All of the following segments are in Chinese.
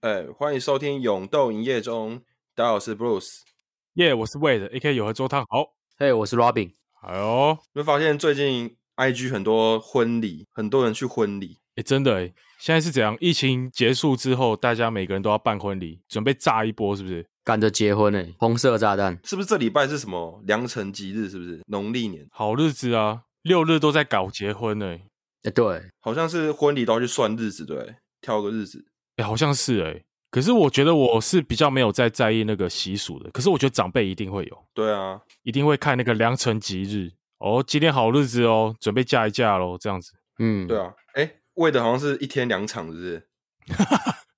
哎，欢迎收听《勇斗营业中》，大家好，我是 Bruce，耶，yeah, 我是 Wade，AK 有合作汤，好，嘿，hey, 我是 Robin，哎呦，你会发现最近 IG 很多婚礼，很多人去婚礼，哎，真的哎，现在是怎样？疫情结束之后，大家每个人都要办婚礼，准备炸一波，是不是？赶着结婚哎，红色炸弹，是不是？这礼拜是什么良辰吉日？是不是农历年好日子啊？六日都在搞结婚哎，哎，对，好像是婚礼都要去算日子，对，挑个日子。哎，好像是哎，可是我觉得我是比较没有在在意那个习俗的。可是我觉得长辈一定会有，对啊，一定会看那个良辰吉日哦，今天好日子哦，准备嫁一嫁喽，这样子。嗯，对啊，哎，为的好像是一天两场，是不是？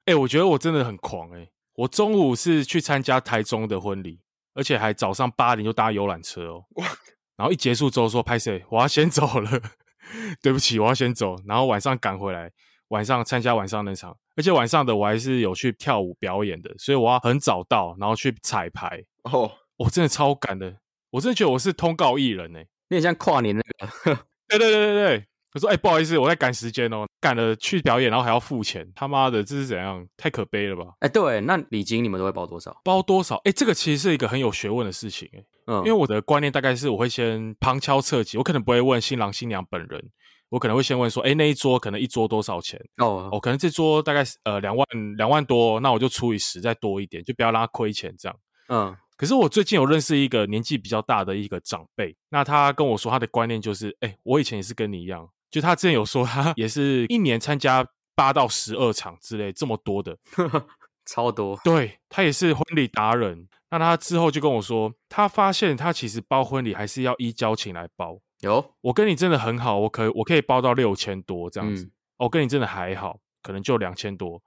哎，我觉得我真的很狂哎，我中午是去参加台中的婚礼，而且还早上八点就搭游览车哦，哇，然后一结束之后说拍谁，我要先走了，对不起，我要先走，然后晚上赶回来。晚上参加晚上那场，而且晚上的我还是有去跳舞表演的，所以我要很早到，然后去彩排。哦，我真的超赶的，我真的觉得我是通告艺人呢，有点像跨年那个。对对对对对，我说哎、欸，不好意思，我在赶时间哦，赶了去表演，然后还要付钱，他妈的，这是怎样？太可悲了吧？哎、欸，对，那礼金你们都会包多少？包多少？哎、欸，这个其实是一个很有学问的事情，哎，嗯，因为我的观念大概是我会先旁敲侧击，我可能不会问新郎新娘本人。我可能会先问说，哎，那一桌可能一桌多少钱？哦，哦，可能这桌大概呃两万两万多，那我就除以十，再多一点，就不要让他亏钱这样。嗯，可是我最近有认识一个年纪比较大的一个长辈，那他跟我说他的观念就是，哎，我以前也是跟你一样，就他之前有说他也是一年参加八到十二场之类这么多的，超多。对，他也是婚礼达人，那他之后就跟我说，他发现他其实包婚礼还是要依交情来包。有，我跟你真的很好，我可以我可以包到六千多这样子。我、跟你真的还好，可能就两千多。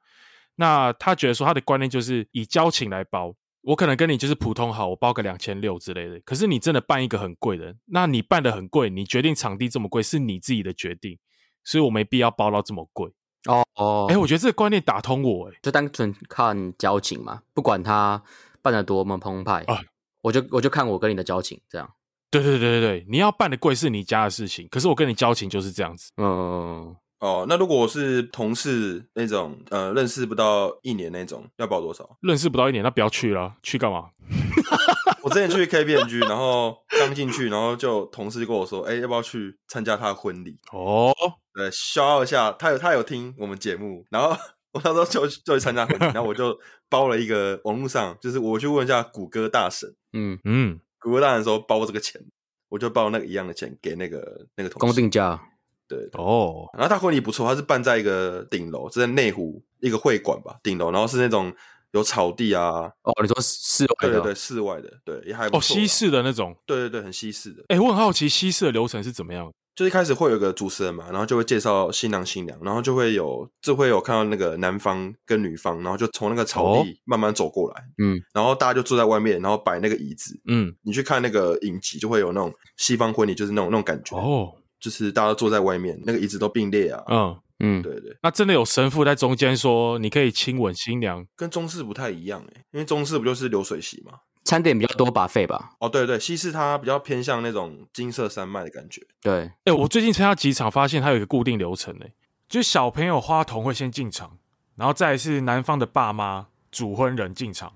那他觉得说他的观念就是以交情来包，我可能跟你就是普通好，我包个两千六之类的。可是你真的办一个很贵的，那你办的很贵，你决定场地这么贵是你自己的决定，所以我没必要包到这么贵。哦哦，哎，我觉得这个观念打通我，哎，就单纯看交情嘛，不管他办的多么澎湃啊，我就我就看我跟你的交情这样。对对对对对，你要办的贵是你家的事情，可是我跟你交情就是这样子。嗯哦，那如果我是同事那种，呃，认识不到一年那种，要包多少？认识不到一年，那不要去了，去干嘛？我之前去 KPMG，然后刚进去，然后就同事就跟我说，哎，要不要去参加他的婚礼？哦，对，消一下，他有他有听我们节目，然后我那时候就就去参加婚礼，然后我就包了一个网络上，就是我去问一下谷歌大神，嗯嗯。谷歌大神说包这个钱，我就包那个一样的钱给那个那个同事。公定价。对哦，然后他婚礼不错，他是办在一个顶楼，是在内湖一个会馆吧，顶楼，然后是那种有草地啊。哦，你说室外的？对对对，室外的，对也还不错。哦，西式的那种。对对对，很西式的。哎，我很好奇西式的流程是怎么样？就一开始会有个主持人嘛，然后就会介绍新郎新娘，然后就会有就会有看到那个男方跟女方，然后就从那个草地慢慢走过来，嗯，然后大家就坐在外面，然后摆那个椅子，嗯，你去看那个影集就会有那种西方婚礼就是那种那种感觉哦，就是大家都坐在外面，那个椅子都并列啊，嗯嗯，对对，那真的有神父在中间说你可以亲吻新娘，跟中式不太一样诶，因为中式不就是流水席嘛。餐点比较多，buffet 吧？哦，对对，西式它比较偏向那种金色山脉的感觉。对，哎、欸，我最近参加几场，发现它有一个固定流程，哎，就是小朋友花童会先进场，然后再是男方的爸妈、主婚人进场，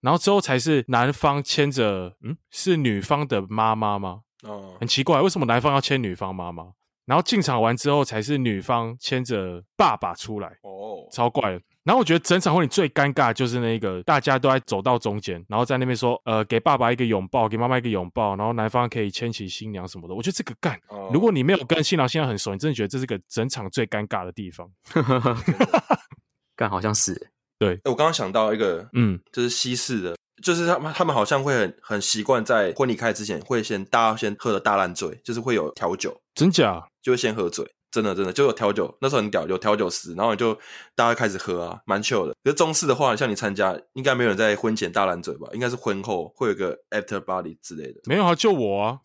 然后之后才是男方牵着，嗯，是女方的妈妈吗？哦，很奇怪，为什么男方要牵女方妈妈？然后进场完之后才是女方牵着爸爸出来，哦，超怪的。然后我觉得整场婚礼最尴尬就是那个大家都在走到中间，然后在那边说，呃，给爸爸一个拥抱，给妈妈一个拥抱，然后男方可以牵起新娘什么的。我觉得这个干，哦、如果你没有跟新郎新娘很熟，你真的觉得这是个整场最尴尬的地方。干好像是，对。我刚刚想到一个，嗯，就是西式的，就是他们他们好像会很很习惯在婚礼开之前会先大家先喝的大烂醉，就是会有调酒，真假就会先喝醉。真的真的就有调酒，那时候很屌，有调酒师，然后你就大家开始喝啊，蛮 chill 的。可是中式的话，像你参加，应该没有人在婚前大烂嘴吧？应该是婚后会有个 after party 之类的。没有啊，就我啊，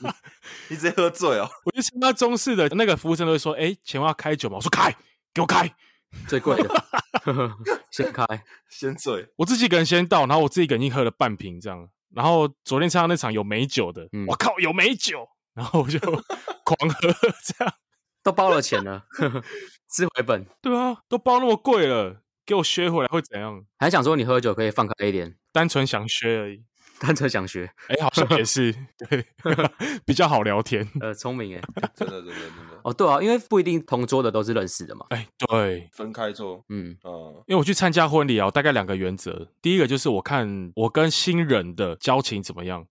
你，你直接喝醉哦。我就参加中式的那个服务生都会说：“哎，请问要开酒吗？”我说：“开，给我开，最贵的，先开，先醉。”我自己一个人先到，然后我自己一个人已经喝了半瓶这样。然后昨天参加那场有美酒的，嗯、我靠，有美酒。然后我就 狂喝，这样都包了钱了，吃回本。对啊，都包那么贵了，给我削回来会怎样？还想说你喝酒可以放开一点，单纯想削而已。单纯想学，哎，好像也是，对，比较好聊天。呃，聪明 哎，真的真的真的。哦，对啊，因为不一定同桌的都是认识的嘛。哎，对，分开坐。嗯哦，因为我去参加婚礼啊，大概两个原则。第一个就是我看我跟新人的交情怎么样。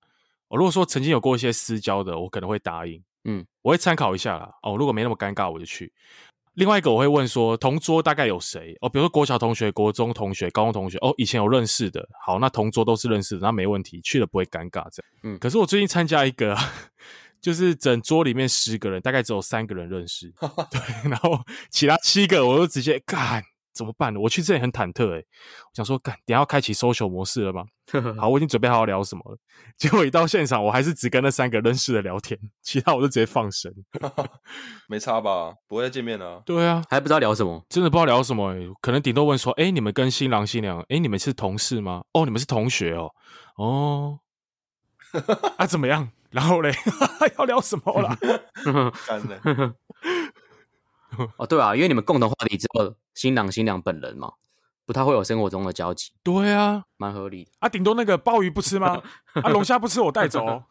我如果说曾经有过一些私交的，我可能会答应。嗯，我会参考一下啦。哦，如果没那么尴尬，我就去。另外一个我会问说，同桌大概有谁？哦，比如说国小同学、国中同学、高中同学，哦，以前有认识的。好，那同桌都是认识的，那没问题，去了不会尴尬这样。嗯，可是我最近参加一个，就是整桌里面十个人，大概只有三个人认识，对，然后其他七个我都直接干。怎么办呢？我去这里很忐忑诶，我想说，干，等下要开启 social 模式了吗？好，我已经准备好要聊什么了。结果一到现场，我还是只跟那三个认识的聊天，其他我就直接放生。没差吧？不会再见面了。对啊，还不知道聊什么，真的不知道聊什么诶。可能顶多问说，哎，你们跟新郎新娘，哎，你们是同事吗？哦，你们是同学哦。哦，啊，怎么样？然后嘞，要聊什么啦？干的。哦，对啊，因为你们共同话题只有新郎新娘本人嘛，不太会有生活中的交集。对啊，蛮合理的。啊，顶多那个鲍鱼不吃吗？啊，龙虾不吃我带走。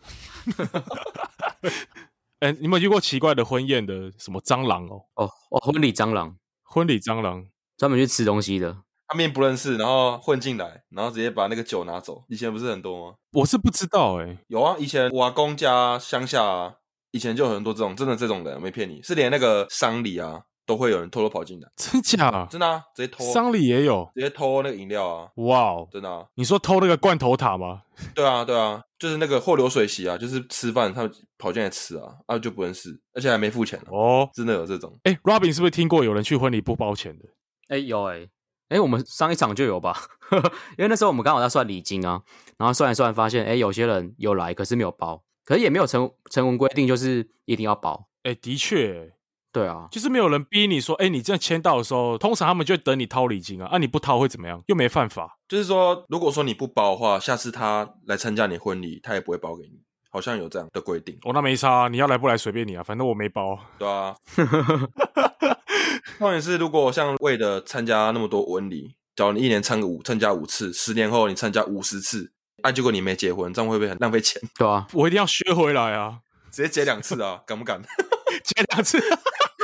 哎、欸，你有没有遇过奇怪的婚宴的什么蟑螂哦？哦哦，婚礼蟑螂，婚礼蟑螂，专门去吃东西的。他面不认识，然后混进来，然后直接把那个酒拿走。以前不是很多吗？我是不知道哎、欸。有啊，以前我阿公家乡下啊，以前就有很多这种，真的这种人，没骗你，是连那个丧礼啊。都会有人偷偷跑进来，真假？真的啊，直接偷。丧礼也有，直接偷那个饮料啊！哇哦，真的啊！你说偷那个罐头塔吗？对啊，对啊，就是那个货流水席啊，就是吃饭他们跑进来吃啊，啊就不认识，而且还没付钱哦，真的有这种。哎，Robin 是不是听过有人去婚礼不包钱的？哎，有哎，哎，我们上一场就有吧？因为那时候我们刚好在算礼金啊，然后算一算发现，哎，有些人有来，可是没有包，可是也没有成成文规定，就是一定要包。哎，的确。对啊，就是没有人逼你说，哎，你这样签到的时候，通常他们就会等你掏礼金啊，啊，你不掏会怎么样？又没犯法。就是说，如果说你不包的话，下次他来参加你婚礼，他也不会包给你，好像有这样的规定。哦，那没差，你要来不来随便你啊，反正我没包。对啊。重点是，如果像为了参加那么多婚礼，假如你一年参个五，参加五次，十年后你参加五十次，啊，结果你没结婚，这样会不会很浪费钱？对啊，我一定要削回来啊，直接结两次啊，敢不敢？结两次。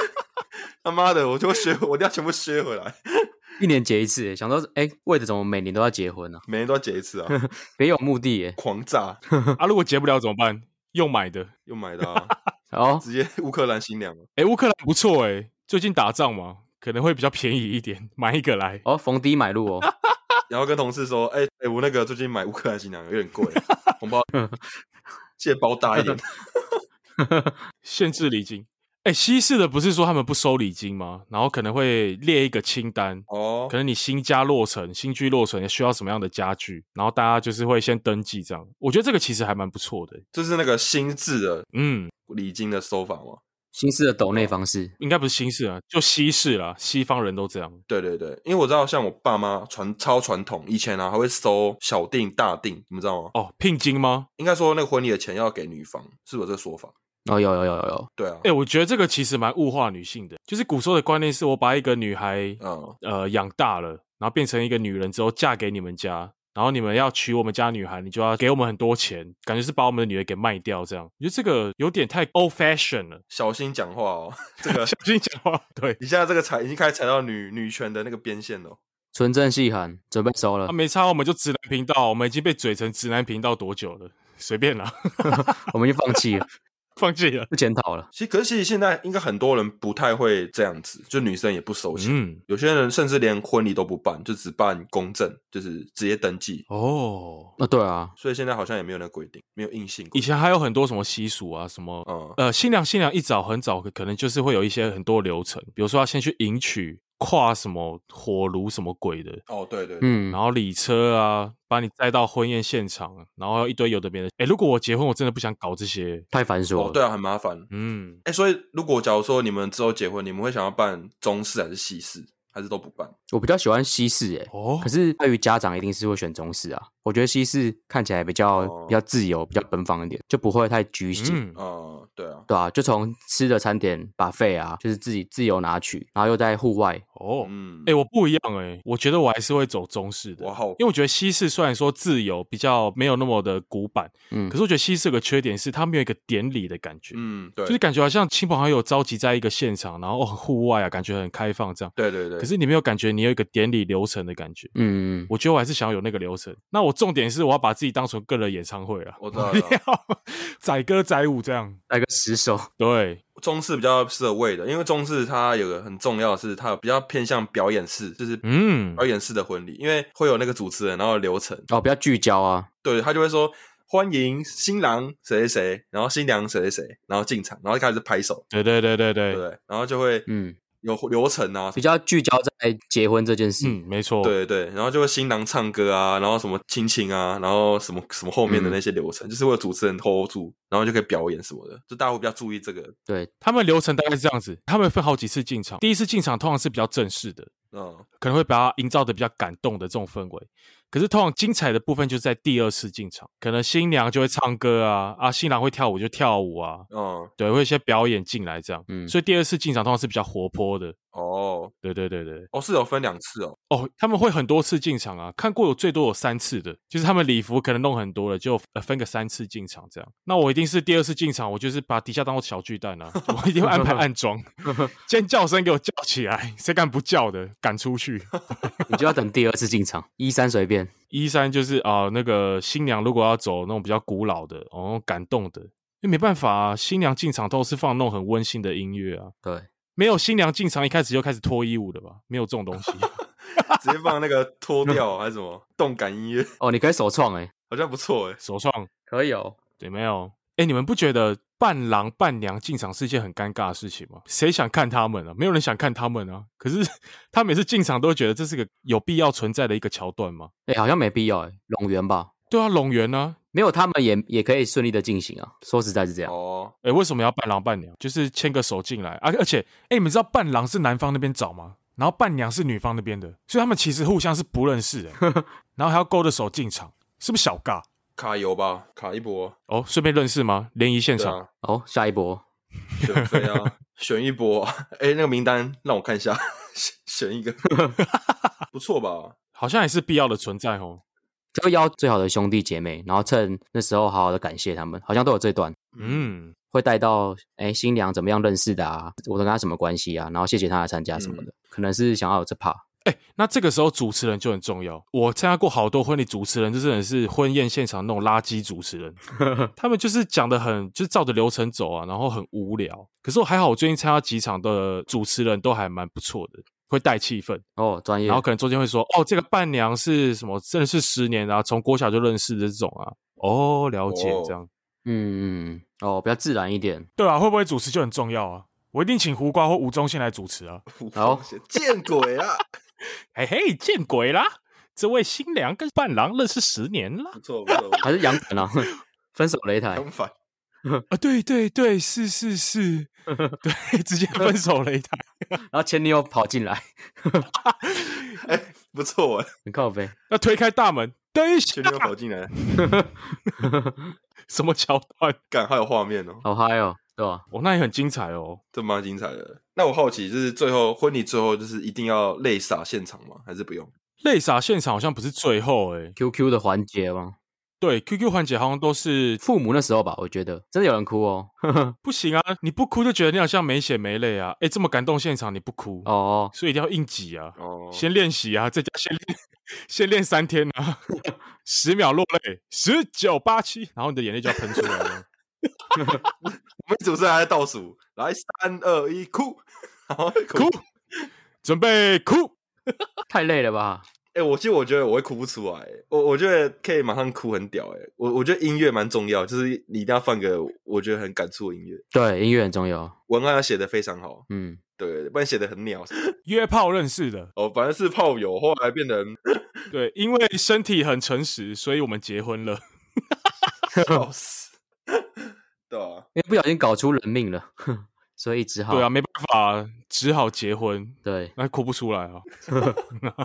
他妈的，我就削，我一定要全部削回来。一年结一次，想说，哎，为了怎么每年都要结婚呢？每年都要结一次啊，别有目的耶，狂炸啊！如果结不了怎么办？用买的，用买的啊，哦，直接乌克兰新娘。哎，乌克兰不错哎，最近打仗嘛，可能会比较便宜一点，买一个来。哦，逢低买入哦。然后跟同事说，哎哎，我那个最近买乌克兰新娘有点贵，红包借包大一点，限制礼金。哎，西式的不是说他们不收礼金吗？然后可能会列一个清单哦，可能你新家落成、新居落成需要什么样的家具，然后大家就是会先登记这样。我觉得这个其实还蛮不错的，就是那个新制的嗯礼金的收法吗？新式的斗内方式应该不是新式啊，就西式啦，西方人都这样。对对对，因为我知道像我爸妈传超传统，以前啊还会收小订大订，你们知道吗？哦，聘金吗？应该说那个婚礼的钱要给女方，是不是有这个说法？哦，有有有有有，对啊，哎、欸，我觉得这个其实蛮物化女性的，就是古时候的观念是我把一个女孩，嗯，呃，养大了，然后变成一个女人之后嫁给你们家，然后你们要娶我们家女孩，你就要给我们很多钱，感觉是把我们的女儿给卖掉这样，我觉得这个有点太 old fashion 了，小心讲话哦，这个 小心讲话，对，你现在这个踩已经开始踩到女女权的那个边线了，纯正细寒准备收了，啊，没差，我们就直男频道，我们已经被嘴成直男频道多久了？随便啦，我们就放弃了。放弃了，不检讨了。其实，可是其实现在应该很多人不太会这样子，就女生也不收钱。嗯，有些人甚至连婚礼都不办，就只办公证，就是直接登记。哦，那对啊，所以现在好像也没有那个规定，没有硬性。以前还有很多什么习俗啊，什么，嗯，呃，新娘新娘一早很早，可能就是会有一些很多流程，比如说要先去迎娶。跨什么火炉什么鬼的哦，对对，嗯，然后礼车啊，把你载到婚宴现场，然后一堆有的没的。哎，如果我结婚，我真的不想搞这些，太繁琐了。哦，对啊，很麻烦。嗯，哎，所以如果假如说你们之后结婚，你们会想要办中式还是西式，还是都不办？我比较喜欢西式，哎，哦，可是对于家长一定是会选中式啊。我觉得西式看起来比较比较自由，比较奔放一点，就不会太拘谨。嗯，对啊，对啊，就从吃的餐点 buffet 啊，就是自己自由拿取，然后又在户外。哦，嗯，哎，我不一样哎，我觉得我还是会走中式的。哇好，因为我觉得西式虽然说自由，比较没有那么的古板，嗯，可是我觉得西式有个缺点是它没有一个典礼的感觉。嗯，对，就是感觉好像亲朋好友召集在一个现场，然后户外啊，感觉很开放这样。对对对。可是你没有感觉你有一个典礼流程的感觉。嗯嗯。我觉得我还是想要有那个流程。那我重点是我要把自己当成个人演唱会啊。我知道。载歌载舞这样，十首。对。中式比较适合味的，因为中式它有个很重要的是，它比较偏向表演式，就是嗯，表演式的婚礼，因为会有那个主持人，然后流程哦，比较聚焦啊。对，他就会说欢迎新郎谁谁谁，然后新娘谁谁谁，然后进场，然后开始拍手。对对对对对对，然后就会嗯。有流程啊，比较聚焦在结婚这件事。嗯，没错。对对，然后就会新郎唱歌啊，然后什么亲亲啊，然后什么什么后面的那些流程，嗯、就是为了主持人 hold 住，然后就可以表演什么的，就大家会比较注意这个。对，他们流程大概是这样子，他们分好几次进场，第一次进场通常是比较正式的，嗯，可能会把它营造的比较感动的这种氛围。可是通常精彩的部分就是在第二次进场，可能新娘就会唱歌啊，啊，新郎会跳舞就跳舞啊，嗯，对，会有一些表演进来这样，嗯，所以第二次进场通常是比较活泼的。哦，对对对对，哦，是有分两次哦，哦，他们会很多次进场啊，看过有最多有三次的，就是他们礼服可能弄很多了，就分个三次进场这样。那我一定是第二次进场，我就是把底下当做小巨蛋啊，我一定会安排暗装，尖叫声给我叫起来，谁敢不叫的赶出去，你就要等第二次进场，一三随便。一三就是啊、呃，那个新娘如果要走那种比较古老的，哦，感动的，因为没办法啊，新娘进场都是放那种很温馨的音乐啊。对，没有新娘进场一开始就开始脱衣舞的吧？没有这种东西，直接放那个脱掉 还是什么动感音乐？哦，你可以首创哎，好像不错哎，首创可以哦。对，没有。哎，你们不觉得伴郎伴娘进场是一件很尴尬的事情吗？谁想看他们啊？没有人想看他们啊。可是 他每次进场都会觉得这是个有必要存在的一个桥段吗？哎，好像没必要哎，拢圆吧？对啊，拢圆呢，没有他们也也可以顺利的进行啊。说实在是这样哦。哎，为什么要伴郎伴娘？就是牵个手进来啊。而且，哎，你们知道伴郎是男方那边找吗？然后伴娘是女方那边的，所以他们其实互相是不认识的。然后还要勾着手进场，是不是小尬？卡油吧，卡一波。哦，顺便认识吗？联谊现场、啊、哦，下一波。选，对啊，选一波，哎、欸，那个名单让我看一下，选 选一个，不错吧？好像也是必要的存在哦。就邀最好的兄弟姐妹，然后趁那时候好好的感谢他们，好像都有这段，嗯，会带到哎、欸、新娘怎么样认识的啊，我跟她什么关系啊，然后谢谢她来参加什么的，嗯、可能是想要有这 part。哎、欸，那这个时候主持人就很重要。我参加过好多婚礼主持人，就真的是婚宴现场那种垃圾主持人，他们就是讲的很，就是照着流程走啊，然后很无聊。可是我还好，我最近参加几场的主持人都还蛮不错的，会带气氛哦，专业。然后可能中间会说，哦，这个伴娘是什么？真的是十年啊，从国小就认识的这种啊。哦，了解这样。嗯嗯，哦，比较自然一点。对啊，会不会主持就很重要啊？我一定请胡瓜或吴宗宪来主持啊。好，见鬼了！嘿嘿，见鬼啦！这位新娘跟伴郎认识十年了，不错不错，还是杨凡啊？分手擂台，杨凡啊，对对对，是是是，对，直接分手擂台，然后前女友跑进来，哎、欸，不错哎，很靠北，要推开大门，对，前女友跑进来，什么桥段？感还有画面哦，好嗨哦！对吧？哦，那也很精彩哦，这蛮精彩的。那我好奇，就是最后婚礼最后就是一定要泪洒现场吗？还是不用？泪洒现场好像不是最后哎，QQ 的环节吗？对，QQ 环节好像都是父母那时候吧。我觉得真的有人哭哦，不行啊，你不哭就觉得你好像没血没泪啊。哎，这么感动现场你不哭哦，所以一定要硬挤啊。哦，先练习啊，在家先练，先练三天啊，十秒落泪，十九八七，然后你的眼泪就要喷出来了。我们主持人还在倒数，来三二一，哭，好哭，哭，准备哭，太累了吧？哎、欸，我其实我觉得我会哭不出来，我我觉得可以马上哭很屌，哎，我我觉得音乐蛮重要，就是你一定要放个我觉得很感触的音乐，对，音乐很重要，文案要写得非常好，嗯，对，不然写得很鸟。约炮认识的，哦，反正是炮友，后来变成对，因为身体很诚实，所以我们结婚了，笑死。对啊，因为不小心搞出人命了，所以只好对啊，没办法，只好结婚。对，那哭不出来啊，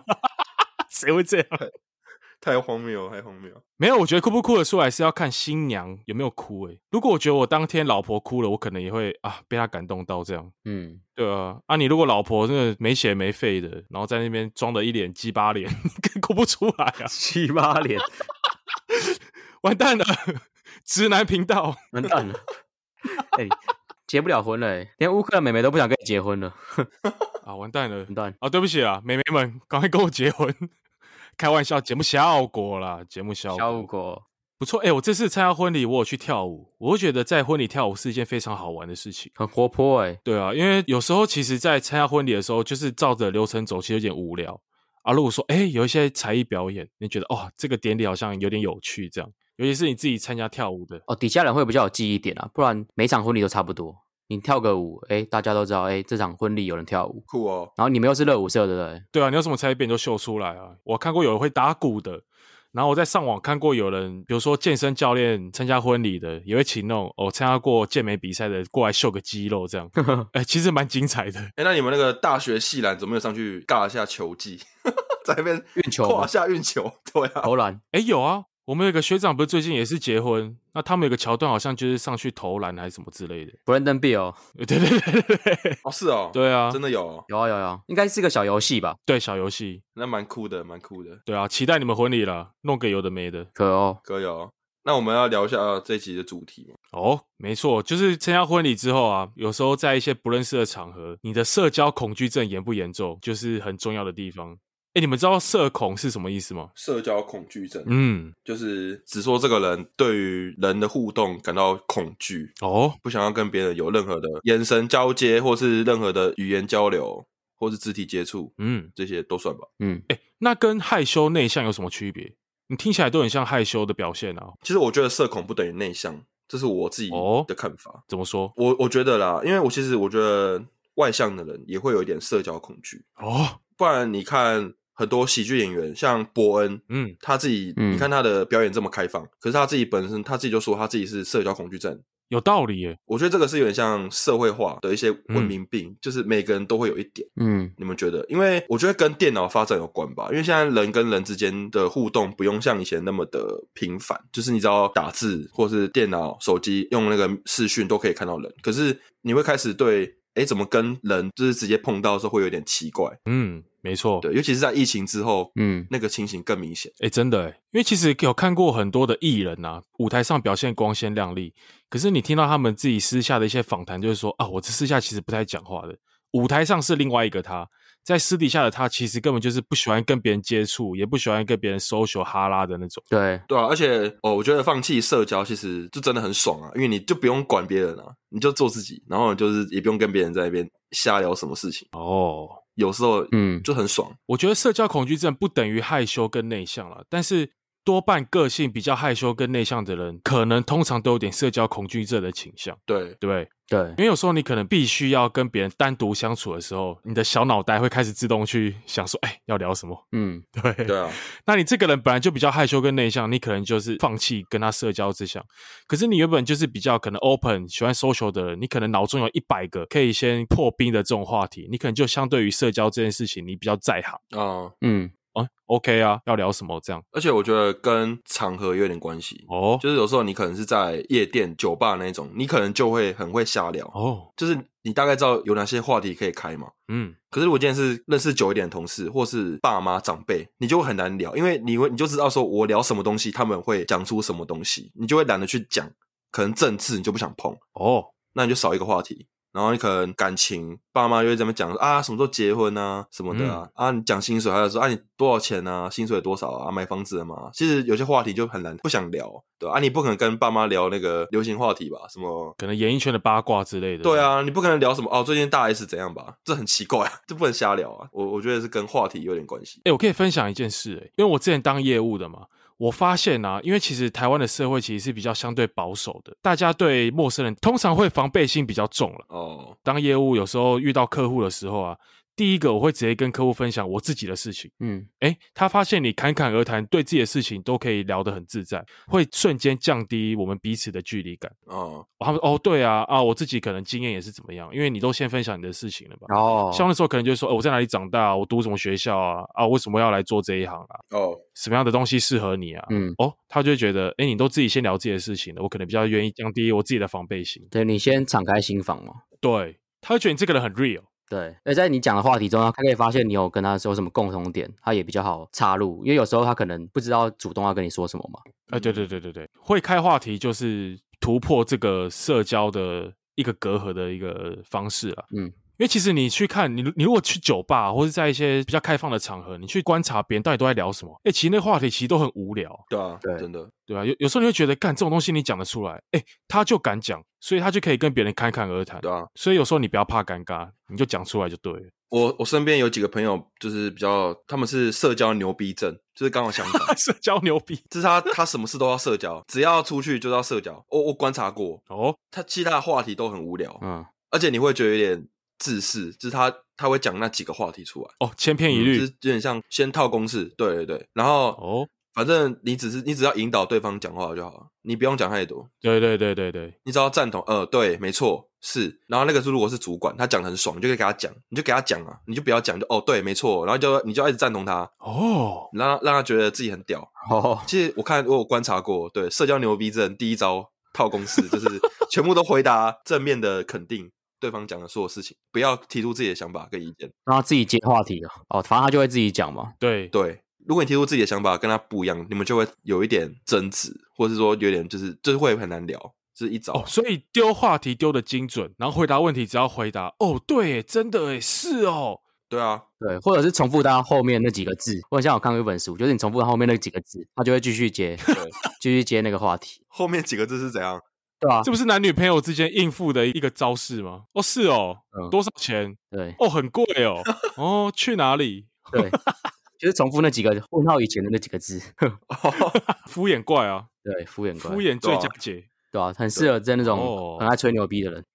谁会这样？太荒谬，太荒谬。没有，我觉得哭不哭得出来是要看新娘有没有哭。哎，如果我觉得我当天老婆哭了，我可能也会啊被她感动到这样。嗯，对啊。啊，你如果老婆真的没血没肺的，然后在那边装的一脸鸡巴脸，哭不出来啊，鸡巴脸，完蛋了，直男频道，完蛋了。哎，结不了婚了，连乌克兰妹妹都不想跟你结婚了。啊，完蛋了，完蛋。啊，对不起啊，妹妹们，赶快跟我结婚。开玩笑，节目效果啦，节目效果，效果不错。哎、欸，我这次参加婚礼，我有去跳舞，我会觉得在婚礼跳舞是一件非常好玩的事情，很活泼哎、欸。对啊，因为有时候其实，在参加婚礼的时候，就是照着流程走，其实有点无聊啊。如果说，哎、欸，有一些才艺表演，你觉得，哦，这个典礼好像有点有趣，这样，尤其是你自己参加跳舞的，哦，底下人会比较有记忆点啊，不然每场婚礼都差不多。你跳个舞，哎，大家都知道，哎，这场婚礼有人跳舞，酷哦。然后你们又是热舞社，对不对？对啊，你有什么才艺，都秀出来啊！我看过有人会打鼓的，然后我在上网看过有人，比如说健身教练参加婚礼的，也会请那种哦参加过健美比赛的过来秀个肌肉，这样，哎，其实蛮精彩的。哎，那你们那个大学系篮怎么没有上去尬一下球技，在那边运球，胯下运球，对啊，投篮，哎，有啊。我们有个学长，不是最近也是结婚？那他们有个桥段，好像就是上去投篮还是什么之类的。Brandon Beal，对对对对对，哦是哦，对啊，真的有，有啊有啊，应该是个小游戏吧？对，小游戏，那蛮酷的，蛮酷的。对啊，期待你们婚礼了，弄个有的没的，可哦，可以哦。那我们要聊一下这一集的主题吗？哦，没错，就是参加婚礼之后啊，有时候在一些不认识的场合，你的社交恐惧症严不严重，就是很重要的地方。哎，你们知道社恐是什么意思吗？社交恐惧症，嗯，就是只说这个人对于人的互动感到恐惧哦，不想要跟别人有任何的眼神交接，或是任何的语言交流，或是肢体接触，嗯，这些都算吧，嗯，哎，那跟害羞内向有什么区别？你听起来都很像害羞的表现啊。其实我觉得社恐不等于内向，这是我自己的看法。哦，怎么说？我我觉得啦，因为我其实我觉得外向的人也会有一点社交恐惧哦，不然你看。很多喜剧演员，像伯恩，嗯，他自己，嗯、你看他的表演这么开放，可是他自己本身，他自己就说他自己是社交恐惧症，有道理耶。我觉得这个是有点像社会化的一些文明病，嗯、就是每个人都会有一点，嗯，你们觉得？因为我觉得跟电脑发展有关吧，因为现在人跟人之间的互动不用像以前那么的频繁，就是你只要打字或是电脑、手机用那个视讯都可以看到人，可是你会开始对，哎，怎么跟人就是直接碰到的时候会有点奇怪，嗯。没错，对，尤其是在疫情之后，嗯，那个情形更明显。哎，真的，因为其实有看过很多的艺人啊，舞台上表现光鲜亮丽，可是你听到他们自己私下的一些访谈，就是说啊，我这私下其实不太讲话的，舞台上是另外一个他，在私底下的他，其实根本就是不喜欢跟别人接触，也不喜欢跟别人 social 哈拉的那种。对，对啊，而且哦，我觉得放弃社交其实就真的很爽啊，因为你就不用管别人啊，你就做自己，然后就是也不用跟别人在那边瞎聊什么事情哦。有时候，嗯，就很爽。我觉得社交恐惧症不等于害羞跟内向了，但是多半个性比较害羞跟内向的人，可能通常都有点社交恐惧症的倾向。对，对。对，因为有时候你可能必须要跟别人单独相处的时候，你的小脑袋会开始自动去想说，哎，要聊什么？嗯，对，对啊。那你这个人本来就比较害羞跟内向，你可能就是放弃跟他社交之想。可是你原本就是比较可能 open、喜欢 social 的人，你可能脑中有一百个可以先破冰的这种话题，你可能就相对于社交这件事情，你比较在行啊。嗯。啊，OK 啊，要聊什么这样？而且我觉得跟场合有点关系哦，就是有时候你可能是在夜店、酒吧那种，你可能就会很会瞎聊哦，就是你大概知道有哪些话题可以开嘛。嗯，可是如果今天是认识久一点的同事，或是爸妈长辈，你就会很难聊，因为你会你就知道说我聊什么东西，他们会讲出什么东西，你就会懒得去讲，可能政治你就不想碰哦，那你就少一个话题。然后你可能感情，爸妈就会这么讲啊，什么时候结婚啊，什么的啊，嗯、啊，你讲薪水，还有说啊，你多少钱啊，薪水多少啊，买房子了吗？其实有些话题就很难，不想聊，对啊，你不可能跟爸妈聊那个流行话题吧？什么可能演艺圈的八卦之类的？对啊，你不可能聊什么哦，最近大 S 怎样吧？这很奇怪，这不能瞎聊啊。我我觉得是跟话题有点关系。哎，我可以分享一件事，哎，因为我之前当业务的嘛。我发现啊，因为其实台湾的社会其实是比较相对保守的，大家对陌生人通常会防备心比较重了。哦，当业务有时候遇到客户的时候啊，第一个我会直接跟客户分享我自己的事情。嗯，哎，他发现你侃侃而谈，对自己的事情都可以聊得很自在，会瞬间降低我们彼此的距离感。哦，他们哦，对啊，啊，我自己可能经验也是怎么样，因为你都先分享你的事情了吧？哦，像那时候可能就说，哦，我在哪里长大，我读什么学校啊？啊，为什么要来做这一行啊？哦，什么样的东西适合你啊？嗯，哦，他就会觉得，哎，你都自己先聊自己的事情了，我可能比较愿意降低我自己的防备心。对，你先敞开心房嘛。对，他会觉得你这个人很 real。对，而在你讲的话题中，他可以发现你有跟他说什么共同点，他也比较好插入，因为有时候他可能不知道主动要跟你说什么嘛。啊，对对对对对，会开话题就是突破这个社交的一个隔阂的一个方式了。嗯。因为其实你去看你，你如果去酒吧或者在一些比较开放的场合，你去观察别人到底都在聊什么，哎，其实那话题其实都很无聊。对啊，对，真的，对啊，有有时候你会觉得，干这种东西你讲得出来，哎，他就敢讲，所以他就可以跟别人侃侃而谈。对啊，所以有时候你不要怕尴尬，你就讲出来就对了。我我身边有几个朋友，就是比较他们是社交牛逼症，就是刚好相反，社交牛逼，就是他他什么事都要社交，只要出去就要社交。我我观察过哦，他其他的话题都很无聊，嗯，而且你会觉得有点。自私，就是他他会讲那几个话题出来哦，千篇一律，嗯，就是有点像先套公式，对对对，然后哦，反正你只是你只要引导对方讲话就好了，你不用讲太多，对对对对对，你只要赞同，呃，对，没错，是，然后那个是如果是主管，他讲很爽，你就可以给他讲，你就给他讲啊，你就不要讲，就哦，对，没错，然后就你就要一直赞同他，哦，让让他觉得自己很屌，哦，其实我看我有观察过，对，社交牛逼症第一招套公式就是全部都回答正面的肯定。对方讲的所有事情，不要提出自己的想法跟意见，让他自己接话题哦，反正他就会自己讲嘛。对对，如果你提出自己的想法跟他不一样，你们就会有一点争执，或者是说有点就是就是会很难聊，就是一招。哦，所以丢话题丢的精准，然后回答问题只要回答哦，对，真的诶，是哦，对啊，对，或者是重复他后面那几个字。我好像我看过一本书，就是你重复他后面那几个字，他就会继续接，对，继续接那个话题。后面几个字是怎样？对啊，这不是男女朋友之间应付的一个招式吗？哦，是哦，嗯、多少钱？对，哦，很贵哦，哦，去哪里？对，就是重复那几个问号以前的那几个字，敷衍怪啊，对，敷衍怪，敷衍最佳解，对啊，很适合在那种很爱吹牛逼的人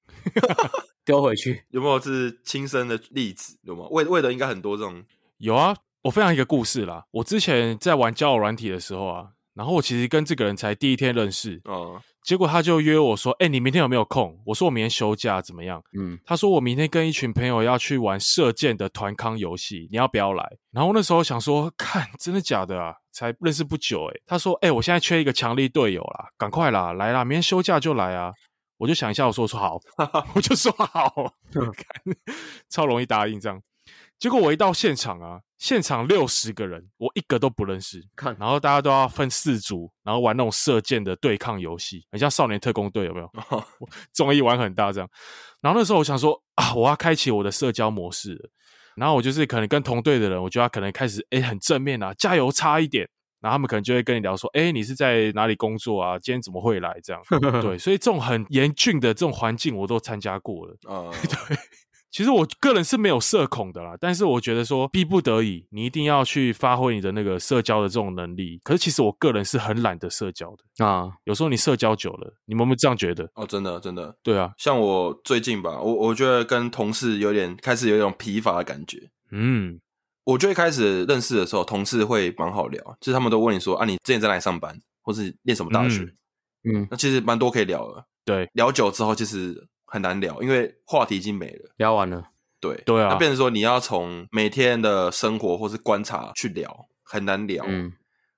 丢回去。有没有是亲身的例子？有吗？为为的应该很多这种。有啊，我分享一个故事啦。我之前在玩交友软体的时候啊，然后我其实跟这个人才第一天认识，哦。结果他就约我说：“哎、欸，你明天有没有空？”我说：“我明天休假，怎么样？”嗯，他说：“我明天跟一群朋友要去玩射箭的团康游戏，你要不要来？”然后那时候想说：“看，真的假的啊？才认识不久。”哎，他说：“哎、欸，我现在缺一个强力队友啦，赶快啦，来啦，明天休假就来啊！”我就想一下，我说：“我说好，我就说好，超容易答应这样。”结果我一到现场啊，现场六十个人，我一个都不认识。看，然后大家都要分四组，然后玩那种射箭的对抗游戏，很像少年特工队，有没有？综艺玩很大这样。然后那时候我想说啊，我要开启我的社交模式了。然后我就是可能跟同队的人，我就要可能开始诶很正面啊，加油差一点。然后他们可能就会跟你聊说，诶你是在哪里工作啊？今天怎么会来这样？对，所以这种很严峻的这种环境，我都参加过了。啊，对。其实我个人是没有社恐的啦，但是我觉得说逼不得已，你一定要去发挥你的那个社交的这种能力。可是其实我个人是很懒得社交的啊。有时候你社交久了，你们会不会这样觉得？哦，真的真的，对啊。像我最近吧，我我觉得跟同事有点开始有一种疲乏的感觉。嗯，我最开始认识的时候，同事会蛮好聊，就是他们都问你说啊，你之前在哪里上班，或是念什么大学？嗯，嗯那其实蛮多可以聊的。对，聊久之后其实。很难聊，因为话题已经没了，聊完了。对对啊，那变成说你要从每天的生活或是观察去聊，很难聊。嗯，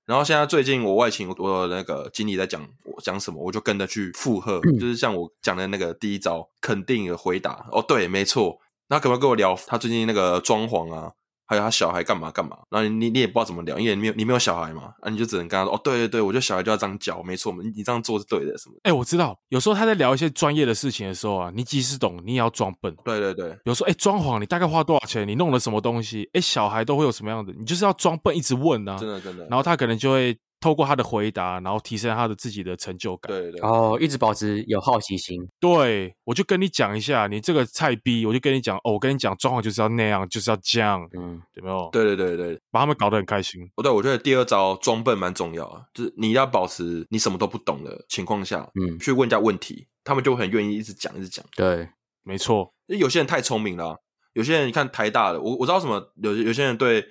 然后现在最近我外勤，我的那个经理在讲我讲什么，我就跟着去附和，嗯、就是像我讲的那个第一招，肯定的回答。哦，对，没错。那可不可以跟我聊他最近那个装潢啊？还有他小孩干嘛干嘛，然后你你也不知道怎么聊，因为你没有你没有小孩嘛，啊你就只能跟他说哦，对对对，我觉得小孩就要这样教，没错，你你这样做是对的什么的？哎，我知道，有时候他在聊一些专业的事情的时候啊，你即使懂，你也要装笨。对对对，有时候哎，装潢你大概花多少钱？你弄了什么东西？哎，小孩都会有什么样的？你就是要装笨，一直问啊，真的真的，然后他可能就会。透过他的回答，然后提升他的自己的成就感。对对，哦，一直保持有好奇心。对，我就跟你讲一下，你这个菜逼，我就跟你讲，哦，我跟你讲，装潢就是要那样，就是要这样，嗯，有没有？对对对对，把他们搞得很开心。不对，我觉得第二招装笨蛮重要啊，就是你要保持你什么都不懂的情况下，嗯，去问一下问题，他们就很愿意一直讲一直讲。对，没错，因为有些人太聪明了啊。有些人你看台大的，我我知道什么，有有些人对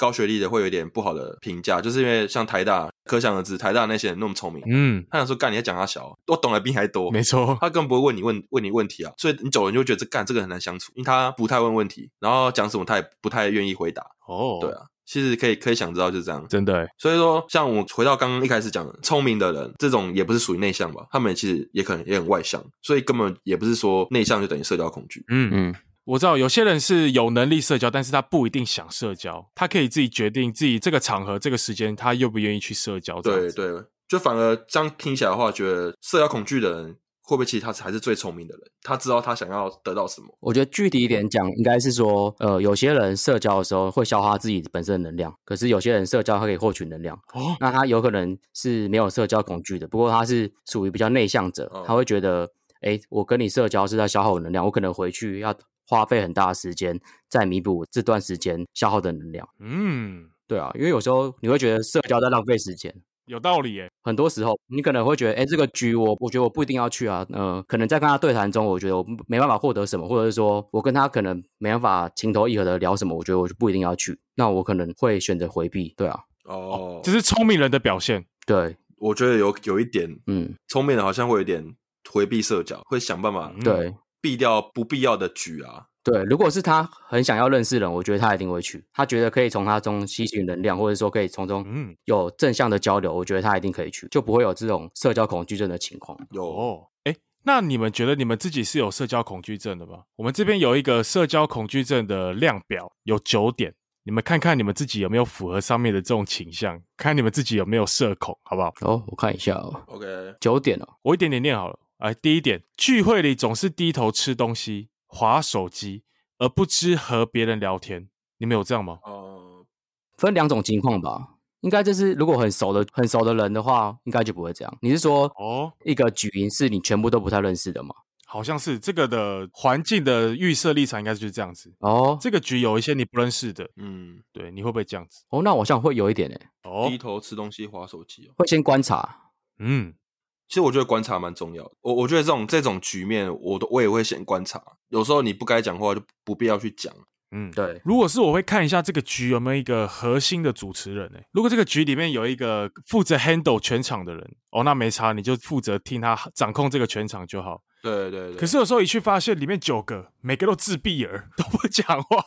高学历的会有一点不好的评价，就是因为像台大，可想而知，台大那些人那么聪明，嗯，他想说干，你还讲他小，我懂得比你还多，没错，他根本不会问你问问你问题啊，所以你久了你就觉得这干这个很难相处，因为他不太问问题，然后讲什么他也不太愿意回答。哦，对啊。其实可以可以想知道就是这样，真的。所以说，像我回到刚刚一开始讲的，聪明的人这种也不是属于内向吧？他们其实也可能也很外向，所以根本也不是说内向就等于社交恐惧。嗯嗯，我知道有些人是有能力社交，但是他不一定想社交，他可以自己决定自己这个场合、这个时间，他愿不愿意去社交。对对，就反而这样听起来的话，觉得社交恐惧的人。会不会其实他才是最聪明的人？他知道他想要得到什么？我觉得具体一点讲，应该是说，呃，有些人社交的时候会消耗自己本身的能量，可是有些人社交他可以获取能量。哦，那他有可能是没有社交恐惧的，不过他是属于比较内向者，他会觉得，哎、哦，我跟你社交是在消耗能量，我可能回去要花费很大的时间在弥补这段时间消耗的能量。嗯，对啊，因为有时候你会觉得社交在浪费时间。有道理耶，很多时候你可能会觉得，哎，这个局我我觉得我不一定要去啊，呃，可能在跟他对谈中，我觉得我没办法获得什么，或者是说我跟他可能没办法情投意合的聊什么，我觉得我就不一定要去，那我可能会选择回避，对啊，哦，这是聪明人的表现，对，我觉得有有一点，嗯，聪明人好像会有点回避社交，会想办法对避掉不必要的局啊。对，如果是他很想要认识人，我觉得他一定会去。他觉得可以从他中吸取能量，或者说可以从中有正向的交流，我觉得他一定可以去，就不会有这种社交恐惧症的情况。有哦，哎，那你们觉得你们自己是有社交恐惧症的吗？我们这边有一个社交恐惧症的量表，有九点，你们看看你们自己有没有符合上面的这种倾向，看你们自己有没有社恐，好不好？哦，我看一下哦。OK，九点哦，我一点点念好了。哎，第一点，聚会里总是低头吃东西。划手机而不知和别人聊天，你们有这样吗？呃，分两种情况吧。应该就是如果很熟的、很熟的人的话，应该就不会这样。你是说哦，一个局是你全部都不太认识的吗？好像是这个的环境的预设立场，应该就是这样子。哦，这个局有一些你不认识的，嗯，对，你会不会这样子？哦，那我想会有一点诶。哦，低头吃东西、划手机，哦会先观察，嗯。其实我觉得观察蛮重要的。我我觉得这种这种局面，我都我也会先观察。有时候你不该讲话，就不必要去讲。嗯，对。如果是我会看一下这个局有没有一个核心的主持人。诶，如果这个局里面有一个负责 handle 全场的人，哦，那没差，你就负责听他掌控这个全场就好。对对对。可是有时候一去发现里面九个每个都自闭儿，都不会讲话，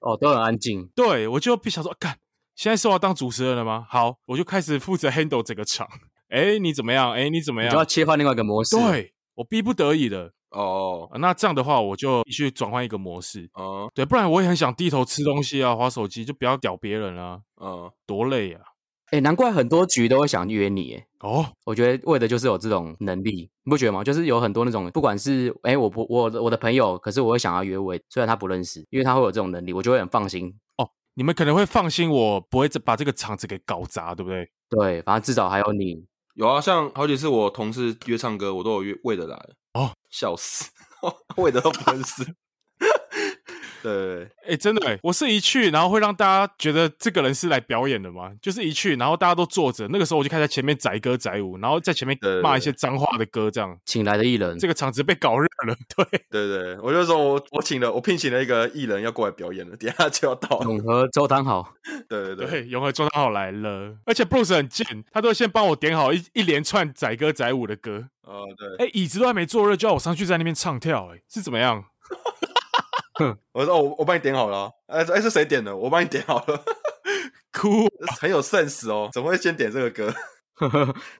哦，都很安静。对，我就不想说，干，现在是我要当主持人了吗？好，我就开始负责 handle 整个场。哎，你怎么样？哎，你怎么样？你就要切换另外一个模式。对，我逼不得已的哦。那这样的话，我就必须转换一个模式。哦，对，不然我也很想低头吃东西啊，划手机，就不要屌别人啊。嗯，多累啊！哎，难怪很多局都会想约你。哎，哦，我觉得为的就是有这种能力，你不觉得吗？就是有很多那种，不管是哎，我不我我的朋友，可是我会想要约我，虽然他不认识，因为他会有这种能力，我就会很放心。哦，你们可能会放心，我不会把这个场子给搞砸，对不对？对，反正至少还有你。有啊，像好几次我同事约唱歌，我都有约为的来。哦，笑死，为的都不认识。对，哎、欸，真的哎，我是一去，然后会让大家觉得这个人是来表演的嘛，就是一去，然后大家都坐着，那个时候我就开始在前面载歌载舞，然后在前面骂一些脏话的歌，这样请来的艺人，这个场子被搞热了。对，对对，我就说我我请了，我聘请了一个艺人要过来表演了，等下就要到。永和周汤好，对对对，对，永和周汤好来了，而且 Bruce 很贱，他都先帮我点好一一连串载歌载舞的歌。哦，对，哎、欸，椅子都还没坐热，就要我上去在那边唱跳，哎，是怎么样？我说我我帮你点好了，哎哎是谁点的？我帮你点好了，哭，很有 sense 哦，怎么会先点这个歌？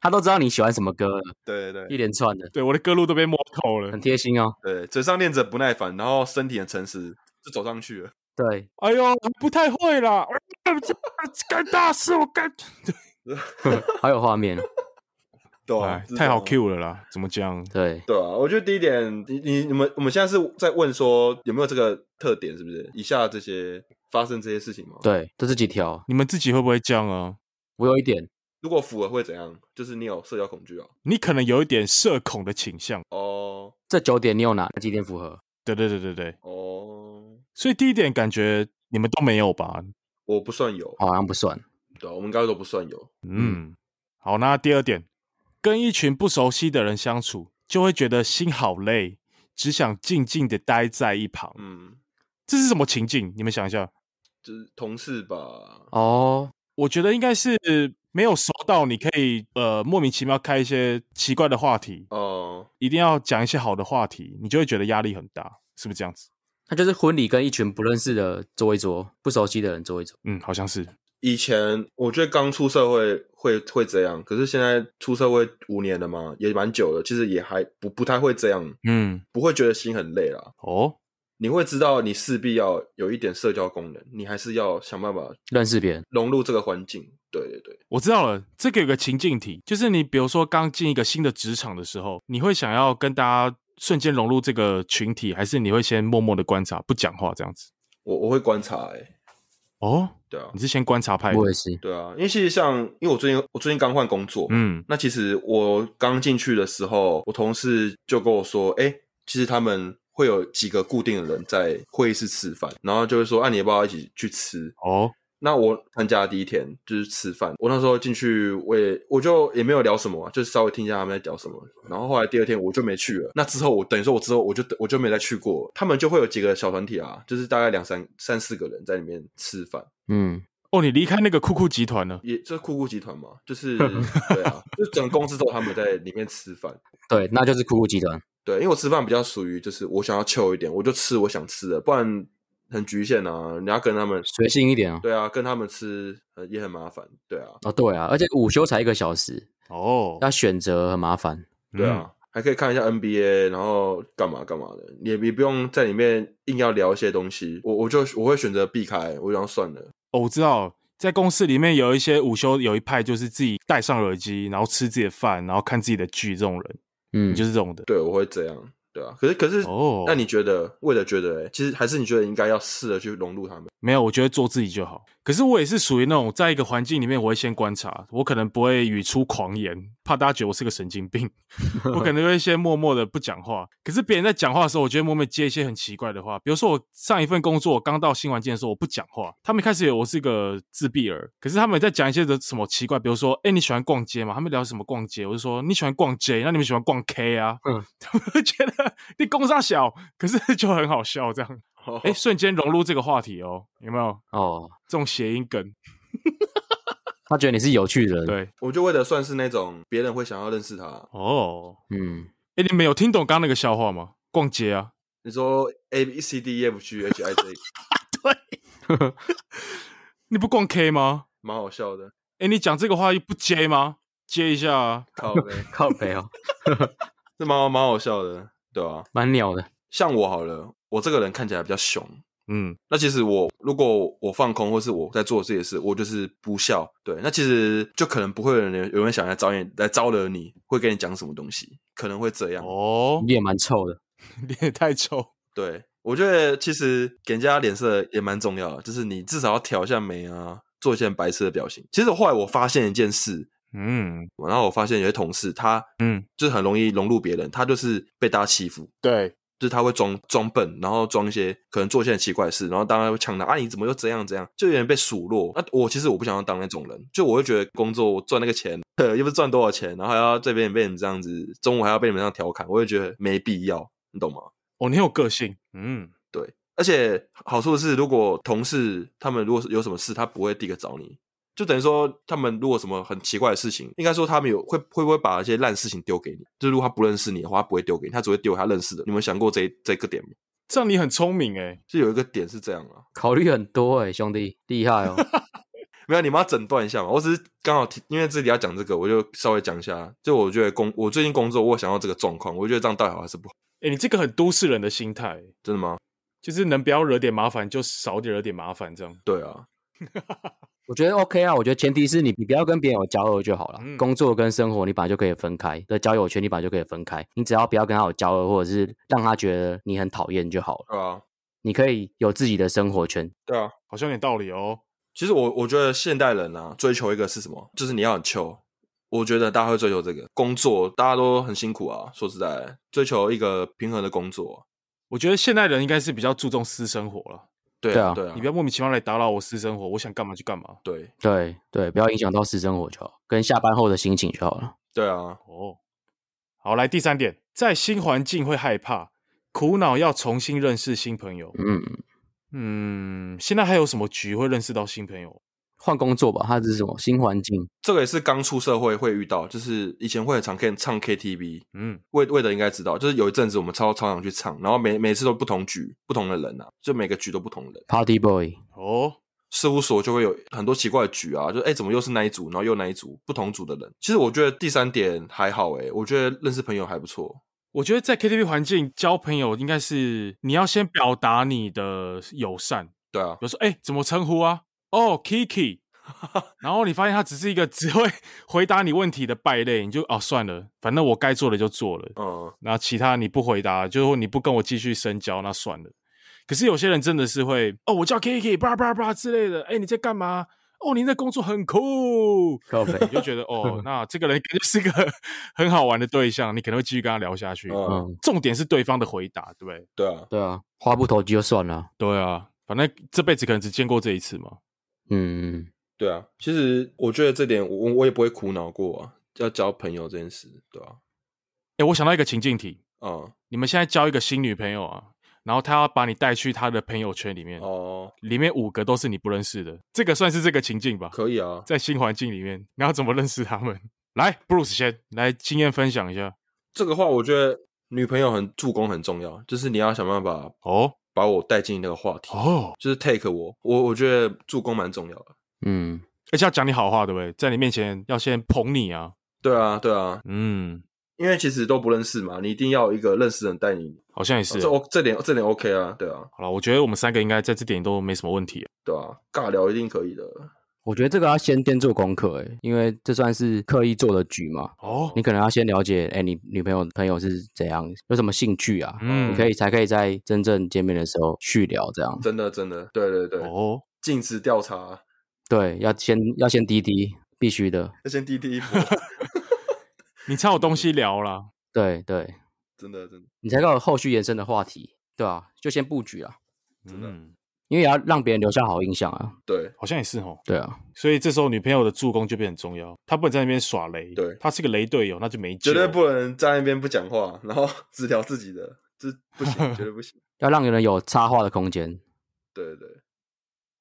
他都知道你喜欢什么歌，对对对，一连串的，对我的歌路都被摸透了，很贴心哦。对，嘴上念着不耐烦，然后身体很诚实，就走上去了。对，哎呦，不太会啦，干大事我干，好有画面。对啊，太好 Q 了啦！怎么讲？对对啊，我觉得第一点，你你你们我们现在是在问说有没有这个特点，是不是？以下这些发生这些事情吗？对，这是几条？你们自己会不会这样啊？我有一点，如果符合会怎样？就是你有社交恐惧啊？你可能有一点社恐的倾向哦。这九点你有哪几点符合？对对对对对。哦，所以第一点感觉你们都没有吧？我不算有，好像不算。对，我们应该都不算有。嗯，好，那第二点。跟一群不熟悉的人相处，就会觉得心好累，只想静静的待在一旁。嗯，这是什么情境？你们想一下，就是同事吧。哦，我觉得应该是没有熟到你可以呃莫名其妙开一些奇怪的话题哦，一定要讲一些好的话题，你就会觉得压力很大，是不是这样子？那就是婚礼跟一群不认识的坐一桌，不熟悉的人坐一桌。嗯，好像是。以前我觉得刚出社会会会这样，可是现在出社会五年了嘛，也蛮久了，其实也还不不太会这样，嗯，不会觉得心很累啦。哦，你会知道你势必要有一点社交功能，你还是要想办法认识别人，融入这个环境。对对对，我知道了，这个有个情境题，就是你比如说刚进一个新的职场的时候，你会想要跟大家瞬间融入这个群体，还是你会先默默的观察，不讲话这样子？我我会观察、欸，哎。哦，对啊，你是先观察派的，我也是。对啊，因为其实像，因为我最近我最近刚换工作，嗯，那其实我刚进去的时候，我同事就跟我说，哎，其实他们会有几个固定的人在会议室吃饭，然后就会说，啊，你要不要一起去吃？哦。那我参加的第一天就是吃饭，我那时候进去，我也我就也没有聊什么，就是稍微听一下他们在聊什么。然后后来第二天我就没去了。那之后我等于说，我之后我就我就没再去过。他们就会有几个小团体啊，就是大概两三三四个人在里面吃饭。嗯，哦，你离开那个酷酷集团了？也这酷酷集团嘛，就是 对啊，就整个公司都他们在里面吃饭。对，那就是酷酷集团。对，因为我吃饭比较属于就是我想要 chill 一点，我就吃我想吃的，不然。很局限啊，你要跟他们随性一点啊。对啊，跟他们吃也很麻烦。对啊，哦对啊，而且午休才一个小时哦，要选择很麻烦。对啊，嗯、还可以看一下 NBA，然后干嘛干嘛的，也也不用在里面硬要聊一些东西。我我就我会选择避开，我想算了。哦，我知道，在公司里面有一些午休有一派就是自己戴上耳机，然后吃自己的饭，然后看自己的剧这种人，嗯，就是这种的。对，我会这样。对啊，可是可是哦，那你觉得，为了觉得，其实还是你觉得应该要试着去融入他们？没有，我觉得做自己就好。可是我也是属于那种，在一个环境里面，我会先观察，我可能不会语出狂言，怕大家觉得我是个神经病。我可能会先默默的不讲话。可是别人在讲话的时候，我觉得默默接一些很奇怪的话。比如说我上一份工作，我刚到新环境的时候，我不讲话。他们一开始以为我是个自闭儿，可是他们在讲一些的什么奇怪，比如说，哎，你喜欢逛街吗？他们聊什么逛街？我就说你喜欢逛 J，那你们喜欢逛 K 啊？嗯，他们会觉得你工商小，可是就很好笑这样。哎、欸，瞬间融入这个话题哦，有没有？哦，这种谐音梗，他觉得你是有趣的人。对，我就为了算是那种别人会想要认识他。哦，嗯，哎、欸，你们有听懂刚刚那个笑话吗？逛街啊？你说 A B C D E F G H I J，对，你不逛 K 吗？蛮好笑的。哎、欸，你讲这个话又不接吗？接一下啊，靠北 靠北哦，这蛮蛮好笑的，对吧、啊？蛮鸟的。像我好了。我这个人看起来比较凶，嗯，那其实我如果我放空，或是我在做这些事，我就是不笑，对，那其实就可能不会有人有人想来招你来招惹你，会跟你讲什么东西，可能会这样哦，脸蛮臭的，脸太臭，对，我觉得其实给人家脸色也蛮重要的，就是你至少要挑一下眉啊，做一些白痴的表情。其实后来我发现一件事，嗯，然后我发现有些同事他，嗯，就是很容易融入别人，他就是被大家欺负，对。就是他会装装笨，然后装一些可能做一些很奇怪的事，然后大家会呛他啊，你怎么又这样这样，就有点被数落。那我其实我不想要当那种人，就我会觉得工作我赚那个钱，又不是赚多少钱，然后还要这边也被你们这样子，中午还要被你们这样调侃，我就觉得没必要，你懂吗？哦，你很有个性，嗯，对，而且好处是，如果同事他们如果是有什么事，他不会第一个找你。就等于说，他们如果什么很奇怪的事情，应该说他们有会会不会把一些烂事情丢给你？就是如果他不认识你的话，他不会丢给你，他只会丢他认识的。你们想过这这个点吗？这样你很聪明诶，是有一个点是这样啊，考虑很多诶，兄弟厉害哦。没有，你们要诊断一下嘛。我只是刚好听，因为这里要讲这个，我就稍微讲一下。就我觉得工，我最近工作，我想要这个状况，我觉得这样到底好还是不好？诶，你这个很都市人的心态，真的吗？就是能不要惹点麻烦，就少点惹点麻烦，这样。对啊。我觉得 OK 啊，我觉得前提是你你不要跟别人有交恶就好了。嗯、工作跟生活你本来就可以分开的交友圈，你本来就可以分开。你只要不要跟他有交恶，或者是让他觉得你很讨厌就好了。对啊，你可以有自己的生活圈。对啊，好像有点道理哦。其实我我觉得现代人啊，追求一个是什么？就是你要很 chill。我觉得大家会追求这个工作，大家都很辛苦啊。说实在，追求一个平衡的工作。我觉得现代人应该是比较注重私生活了。对啊，对啊，你不要莫名其妙来打扰我私生活，我想干嘛就干嘛。对，对，对，不要影响到私生活就好，跟下班后的心情就好了。对啊，哦，好，来第三点，在新环境会害怕，苦恼要重新认识新朋友。嗯，嗯，现在还有什么局会认识到新朋友？换工作吧，他是什么新环境？这个也是刚出社会会遇到，就是以前会很常看唱 KTV，嗯，魏魏德应该知道，就是有一阵子我们超超常去唱，然后每每次都不同局，不同的人啊，就每个局都不同人。Party Boy 哦，事务所就会有很多奇怪的局啊，就哎怎么又是那一组，然后又那一组不同组的人。其实我觉得第三点还好诶，我觉得认识朋友还不错。我觉得在 KTV 环境交朋友应该是你要先表达你的友善，对啊，比如说哎怎么称呼啊？哦，Kiki。然后你发现他只是一个只会 回答你问题的败类，你就哦算了，反正我该做的就做了。嗯，那其他你不回答，就是你不跟我继续深交，那算了。可是有些人真的是会哦，我叫 Kiki，叭叭叭之类的。哎，你在干嘛？哦，你的工作很酷，你就觉得哦，那这个人肯定是个 很好玩的对象，你可能会继续跟他聊下去。嗯，重点是对方的回答，对不对？对啊，对啊，话不投机就算了。对啊，反正这辈子可能只见过这一次嘛。嗯。对啊，其实我觉得这点我我也不会苦恼过啊，要交朋友这件事，对啊。哎，我想到一个情境题，嗯，你们现在交一个新女朋友啊，然后她要把你带去她的朋友圈里面，哦，里面五个都是你不认识的，这个算是这个情境吧？可以啊，在新环境里面，你要怎么认识他们？来，Bruce 先来经验分享一下。这个话，我觉得女朋友很助攻很重要，就是你要想办法哦，把我带进那个话题哦，就是 take 我，我我觉得助攻蛮重要的。嗯，而且要讲你好话，对不对？在你面前要先捧你啊。对啊，对啊，嗯，因为其实都不认识嘛，你一定要有一个认识的人带你。好像也是，这这点这点 OK 啊，对啊。好了，我觉得我们三个应该在这点都没什么问题，对啊，尬聊一定可以的。我觉得这个要先先做功课，哎，因为这算是刻意做的局嘛。哦，你可能要先了解，哎，你女朋友朋友是怎样，有什么兴趣啊？嗯，你可以才可以在真正见面的时候去聊，这样。真的真的，对对对。哦，尽职调查。对，要先要先滴滴，必须的，要先滴滴一波。你才有东西聊啦。对对，真的真的，你才有后续延伸的话题，对吧、啊？就先布局啊，真的，因为也要让别人留下好印象啊。对，好像也是哦。对啊，所以这时候女朋友的助攻就变很重要，她不能在那边耍雷。对，她是个雷队友，那就没救。绝对不能在那边不讲话，然后 只聊自己的，这不行，绝对不行。要让人有插话的空间。对对对。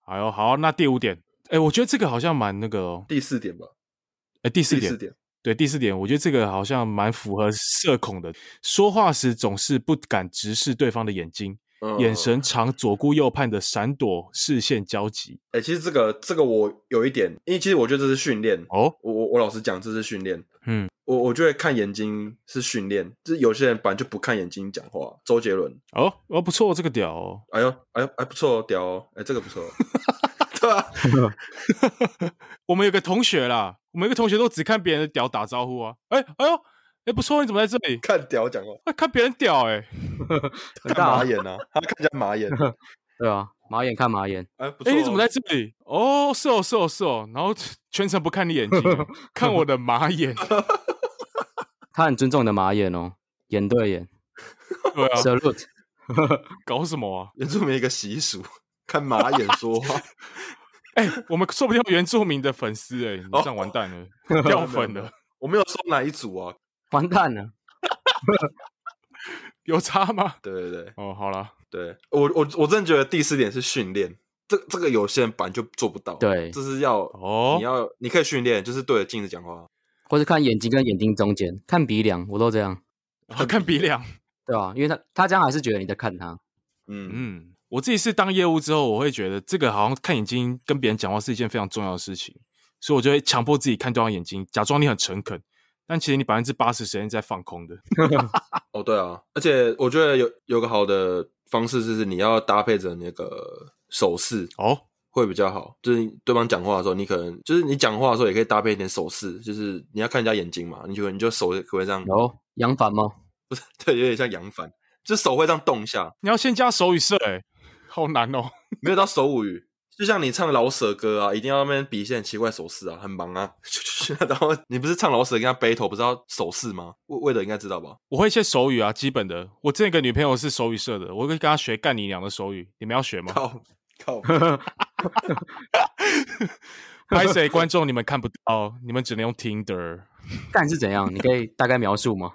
哎呦，好，那第五点。哎，我觉得这个好像蛮那个哦。第四点吧。哎，第四点。第四点。对，第四点，我觉得这个好像蛮符合社恐的。说话时总是不敢直视对方的眼睛，嗯、眼神常左顾右盼的闪躲视线交集。哎，其实这个这个我有一点，因为其实我觉得这是训练哦。我我我老实讲，这是训练。嗯，我我觉得看眼睛是训练，就是有些人本来就不看眼睛讲话。周杰伦。哦哦，不错，这个屌哦。哎呦哎呦哎，不错，屌哦。哎，这个不错。对啊，我们有个同学啦，我们有个同学都只看别人的屌打招呼啊。哎哎呦，哎不错，你怎么在这里看屌讲话？哎，看别人屌哎，看马眼啊，他看人家马眼，对啊，马眼看马眼。哎，不错，你怎么在这里？哦，是哦是哦是哦，然后全程不看你眼睛，看我的马眼。他很尊重你的马眼哦，眼对眼。对啊，Salute，搞什么啊？原住民一个习俗。看马眼说话，哎、欸，我们说不定有原住民的粉丝哎、欸，你这样完蛋了，哦、掉粉了。我没有说哪一组啊，完蛋了，有差吗？对对对，哦，好了，对我我我真的觉得第四点是训练，这这个有些人本来就做不到，对，这是要哦，你要你可以训练，就是对着镜子讲话，或者看眼睛跟眼睛中间，看鼻梁，我都这样，哦、看鼻梁，对吧、啊？因为他他这样还是觉得你在看他，嗯嗯。嗯我自己是当业务之后，我会觉得这个好像看眼睛跟别人讲话是一件非常重要的事情，所以我就会强迫自己看对方眼睛，假装你很诚恳，但其实你百分之八十时间在放空的。哦，对啊，而且我觉得有有个好的方式就是你要搭配着那个手势哦，会比较好。就是对方讲话的时候，你可能就是你讲话的时候也可以搭配一点手势，就是你要看人家眼睛嘛，你就你就手可以这样。哦扬帆吗？不是，对，有点像扬帆，就手会这样动一下。你要先加手语色哎、欸。好难哦，没有到手语，就像你唱老舍歌啊，一定要那边比一些很奇怪手势啊，很忙啊。然后你不是唱老舍跟他 battle，不是要手势吗？魏魏德应该知道吧？我会一些手语啊，基本的。我之前一个女朋友是手语社的，我会跟她学干你娘的手语，你们要学吗？靠靠！拍谁？观众你们看不到，你们只能用听的。干是怎样？你可以大概描述吗？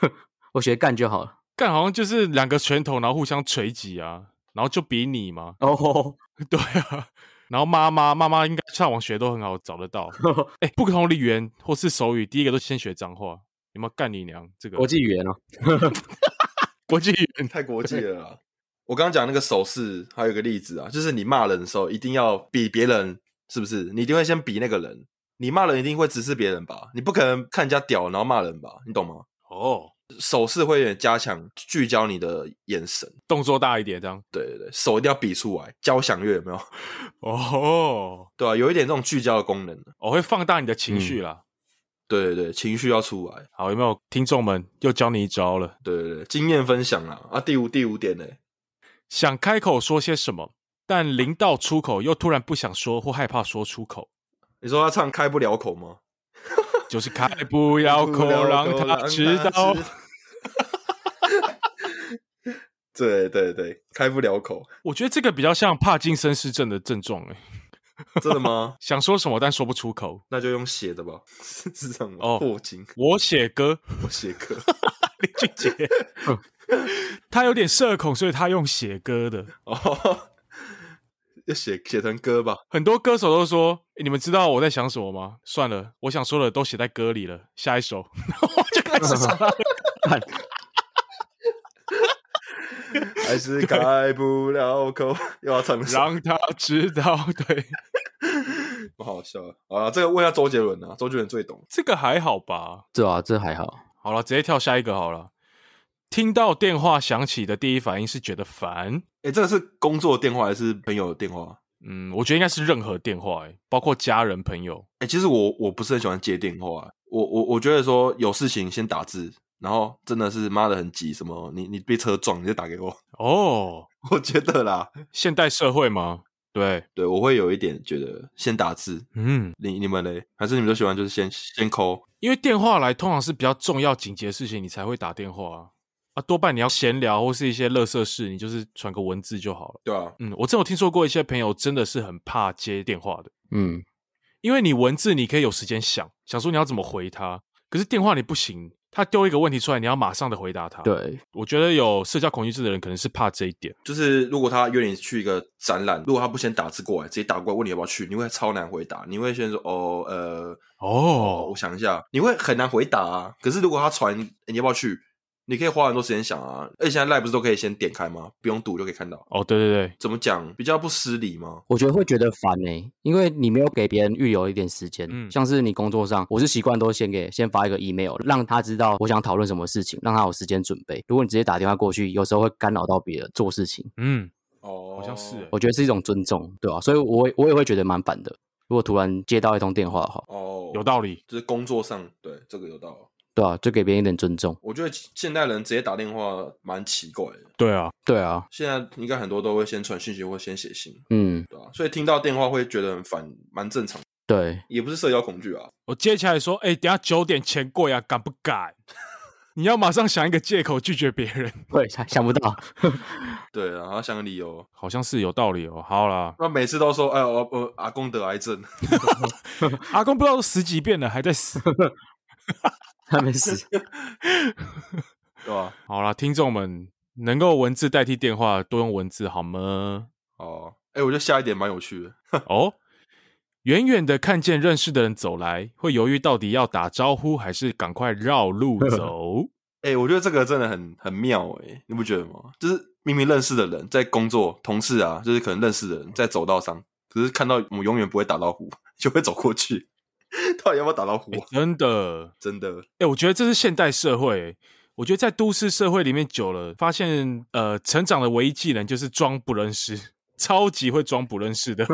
我学干就好了。干好像就是两个拳头，然后互相锤击啊，然后就比你嘛。哦、oh.，对啊。然后妈妈妈妈应该上网学都很好找得到。哎，不同的语言或是手语，第一个都先学脏话。有没有干你娘？这个国际语言哦，国际语言太国际了啦。我刚刚讲那个手势，还有一个例子啊，就是你骂人的时候一定要比别人，是不是？你一定会先比那个人。你骂人一定会直视别人吧？你不可能看人家屌然后骂人吧？你懂吗？哦、oh.，手势会有点加强聚焦你的眼神，动作大一点，这样。对对对，手一定要比出来，交响乐有没有？哦、oh.，对啊，有一点这种聚焦的功能，我、oh, 会放大你的情绪啦。嗯、对对对，情绪要出来。好，有没有听众们又教你一招了？对对对，经验分享啊啊！第五第五点呢，想开口说些什么，但临到出口又突然不想说或害怕说出口。你说他唱开不了口吗？就是开不了口，让他知道。对对对，开不了口。我觉得这个比较像帕金森氏症的症状，哎，真的吗？想说什么但说不出口，那就用写的吧，是这样吗？哦，破金，我写歌，我写歌，林俊杰，他有点社恐，所以他用写歌的。哦。就写写成歌吧。很多歌手都说：“你们知道我在想什么吗？”算了，我想说的都写在歌里了。下一首，然 后我就开始唱。还是开不了口，又要唱。让他知道，对，不好笑啊！这个问一下周杰伦啊，周杰伦最懂。这个还好吧？这啊，这还好。好了，直接跳下一个好了。听到电话响起的第一反应是觉得烦。哎，这个是工作电话还是朋友的电话？嗯，我觉得应该是任何电话，哎，包括家人朋友。哎，其实我我不是很喜欢接电话，我我我觉得说有事情先打字，然后真的是妈的很急，什么你你被车撞你就打给我。哦，我觉得啦，现代社会吗？对对，我会有一点觉得先打字。嗯，你你们嘞？还是你们都喜欢就是先先 call？因为电话来通常是比较重要紧急的事情，你才会打电话。啊，多半你要闲聊或是一些乐色事，你就是传个文字就好了。对啊，嗯，我真有听说过一些朋友真的是很怕接电话的，嗯，因为你文字你可以有时间想，想说你要怎么回他，可是电话你不行，他丢一个问题出来，你要马上的回答他。对，我觉得有社交恐惧症的人可能是怕这一点，就是如果他约你去一个展览，如果他不先打字过来，直接打过来问你要不要去，你会超难回答，你会先说哦，呃，哦，哦，我想一下，你会很难回答啊。可是如果他传你要不要去？你可以花很多时间想啊，而且现在 Line 不是都可以先点开吗？不用读就可以看到。哦，对对对，怎么讲比较不失礼吗？我觉得会觉得烦诶、欸，因为你没有给别人预留一点时间。嗯，像是你工作上，我是习惯都先给先发一个 email，让他知道我想讨论什么事情，让他有时间准备。如果你直接打电话过去，有时候会干扰到别人做事情。嗯，哦，好像是，我觉得是一种尊重，对吧、啊？所以我我也会觉得蛮烦的。如果突然接到一通电话的话，哦，有道理，就是工作上对这个有道理。对啊，就给别人一点尊重。我觉得现代人直接打电话蛮奇怪的。对啊，对啊，现在应该很多都会先传讯息或先写信。嗯，对啊，所以听到电话会觉得很烦，蛮正常。对，也不是社交恐惧啊。我接起来说：“哎、欸，等下九点前过呀，敢不敢？” 你要马上想一个借口拒绝别人。对，想不到。对啊，然后想个理由，好像是有道理哦。好啦，那每次都说：“哎，我我阿公得癌症。”阿公不知道十几遍了，还在死。还没死，对吧？好啦，听众们能够文字代替电话，多用文字好吗？哦，哎，我觉得下一点蛮有趣的 哦。远远的看见认识的人走来，会犹豫到底要打招呼还是赶快绕路 走。哎，我觉得这个真的很很妙哎，你不觉得吗？就是明明认识的人在工作，同事啊，就是可能认识的人在走道上，可是看到我们永远不会打招呼，就会走过去。到底要不要打招呼？欸？真的，真的。哎、欸，我觉得这是现代社会。我觉得在都市社会里面久了，发现呃，成长的唯一技能就是装不认识，超级会装不认识的。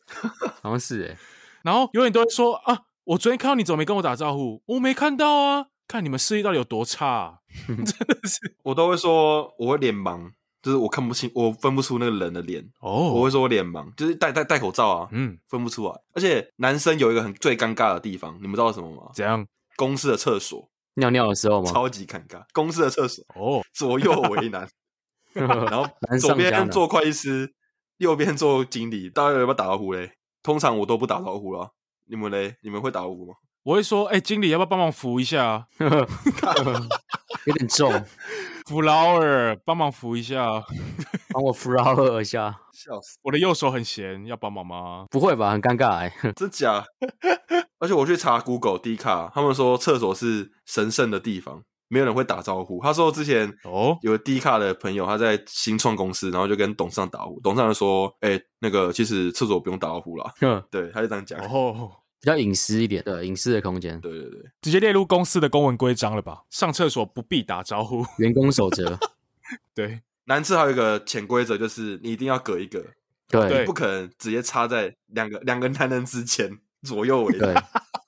好像是哎。然后永远都会说啊，我昨天看到你怎么没跟我打招呼？我没看到啊，看你们视力到底有多差，啊。真的是，我都会说我会脸盲。就是我看不清，我分不出那个人的脸哦。Oh. 我会说我脸盲，就是戴戴戴口罩啊，嗯，分不出来。而且男生有一个很最尴尬的地方，你们知道什么吗？怎样？公司的厕所尿尿的时候吗？超级尴尬。公司的厕所哦，oh. 左右为难。然后左边做会计师，右边做经理，大家有没有打招呼嘞？通常我都不打招呼了。你们嘞？你们会打招呼吗？我会说，哎、欸，经理要不要帮忙扶一下啊？有点重。扶劳尔，帮忙扶一下。帮我 flower 一下，笑死！我的右手很闲，要帮忙吗？不会吧，很尴尬哎，真假？而且我去查 Google D 卡，他们说厕所是神圣的地方，没有人会打招呼。他说之前哦，有 D 卡的朋友他在新创公司，然后就跟董事长打呼，董事长就说：“哎、欸，那个其实厕所不用打招呼啦。嗯”对，他就这样讲。哦，比较隐私一点的隐私的空间。对对对，直接列入公司的公文规章了吧？上厕所不必打招呼，员工守则。对，男厕还有一个潜规则，就是你一定要隔一个，对，不可能直接插在两个两个男人之间。左右为对，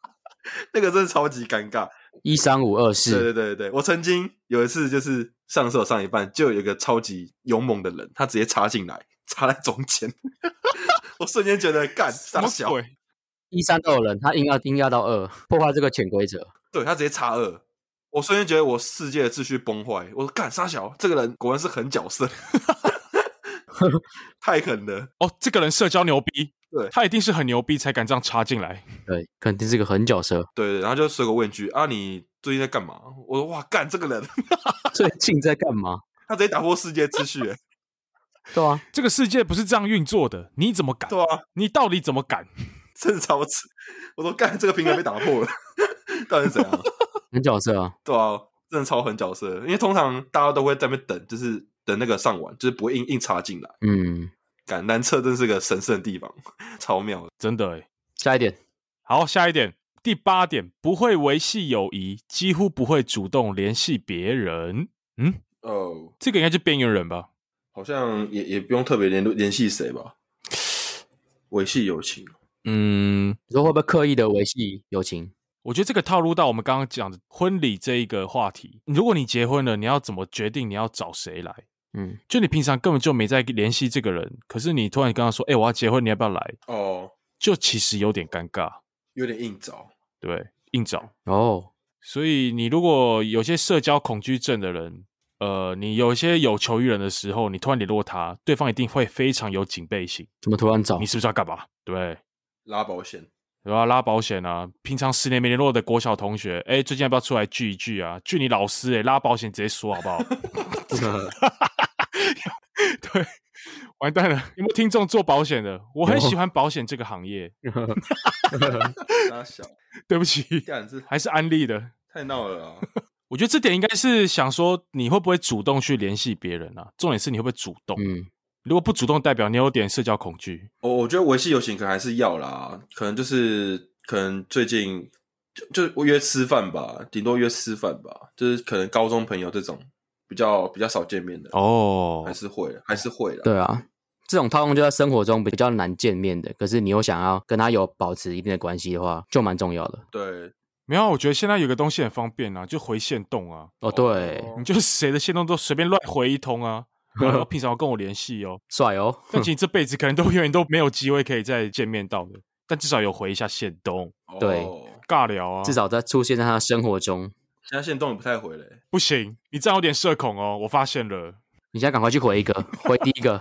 那个真的超级尴尬。一三五二四，对对对对，我曾经有一次就是上厕所上一半，就有一个超级勇猛的人，他直接插进来，插在中间，我瞬间觉得干傻小。一三二人，他硬要硬要到二，破坏这个潜规则。对，他直接插二，我瞬间觉得我世界的秩序崩坏。我说干沙小，这个人果然是狠角色，太狠了。哦，这个人社交牛逼。对，他一定是很牛逼才敢这样插进来。对，肯定是个狠角色。对对，然后就随口问句啊，你最近在干嘛？我说哇，干这个人最近在干嘛？他直接打破世界秩序。对啊，这个世界不是这样运作的，你怎么敢？对啊，你到底怎么敢？真的超扯！我说干这个平台被打破了，到底是怎样？很角色啊！对啊，真的超狠角色。因为通常大家都会在那边等，就是等那个上完，就是不会硬硬插进来。嗯。男厕真是个神圣的地方，超妙的，真的哎。下一点，好，下一点，第八点，不会维系友谊，几乎不会主动联系别人。嗯，哦，这个应该是边缘人吧？好像也也不用特别联络联系谁吧？维系友情，嗯，你说会不会刻意的维系友情？我觉得这个套路到我们刚刚讲的婚礼这一个话题。如果你结婚了，你要怎么决定你要找谁来？嗯，就你平常根本就没在联系这个人，可是你突然跟他说：“哎、欸，我要结婚，你要不要来？”哦，就其实有点尴尬，有点硬找，对，硬找哦。所以你如果有些社交恐惧症的人，呃，你有一些有求于人的时候，你突然联络他，对方一定会非常有警备心。怎么突然找？你是不是要干嘛？对，拉保险，对吧？拉保险啊！平常十年没联络的国小同学，哎、欸，最近要不要出来聚一聚啊？聚你老师、欸，哎，拉保险直接说好不好？对，完蛋了！有没有听众做保险的？我很喜欢保险这个行业。小对不起，还是安利的，太闹了啊！我觉得这点应该是想说，你会不会主动去联系别人啊？重点是你会不会主动？嗯，如果不主动，代表你有点社交恐惧。我我觉得维系友情可能还是要啦，可能就是可能最近就就约吃饭吧，顶多约吃饭吧，就是可能高中朋友这种。比较比较少见面的哦，还是会还是会的。对啊，这种套路就在生活中比较难见面的，可是你又想要跟他有保持一定的关系的话，就蛮重要的。对，没有，我觉得现在有个东西很方便啊，就回线动啊。哦，对，你就是谁的线动都随便乱回一通啊，然后平常要跟我联系哦，帅哦。但其实这辈子可能都 永远都没有机会可以再见面到的，但至少有回一下线动。对，尬聊啊，至少在出现在他的生活中。现在线动也不太回了，不行，你这样有点社恐哦，我发现了。你现在赶快去回一个，回第一个，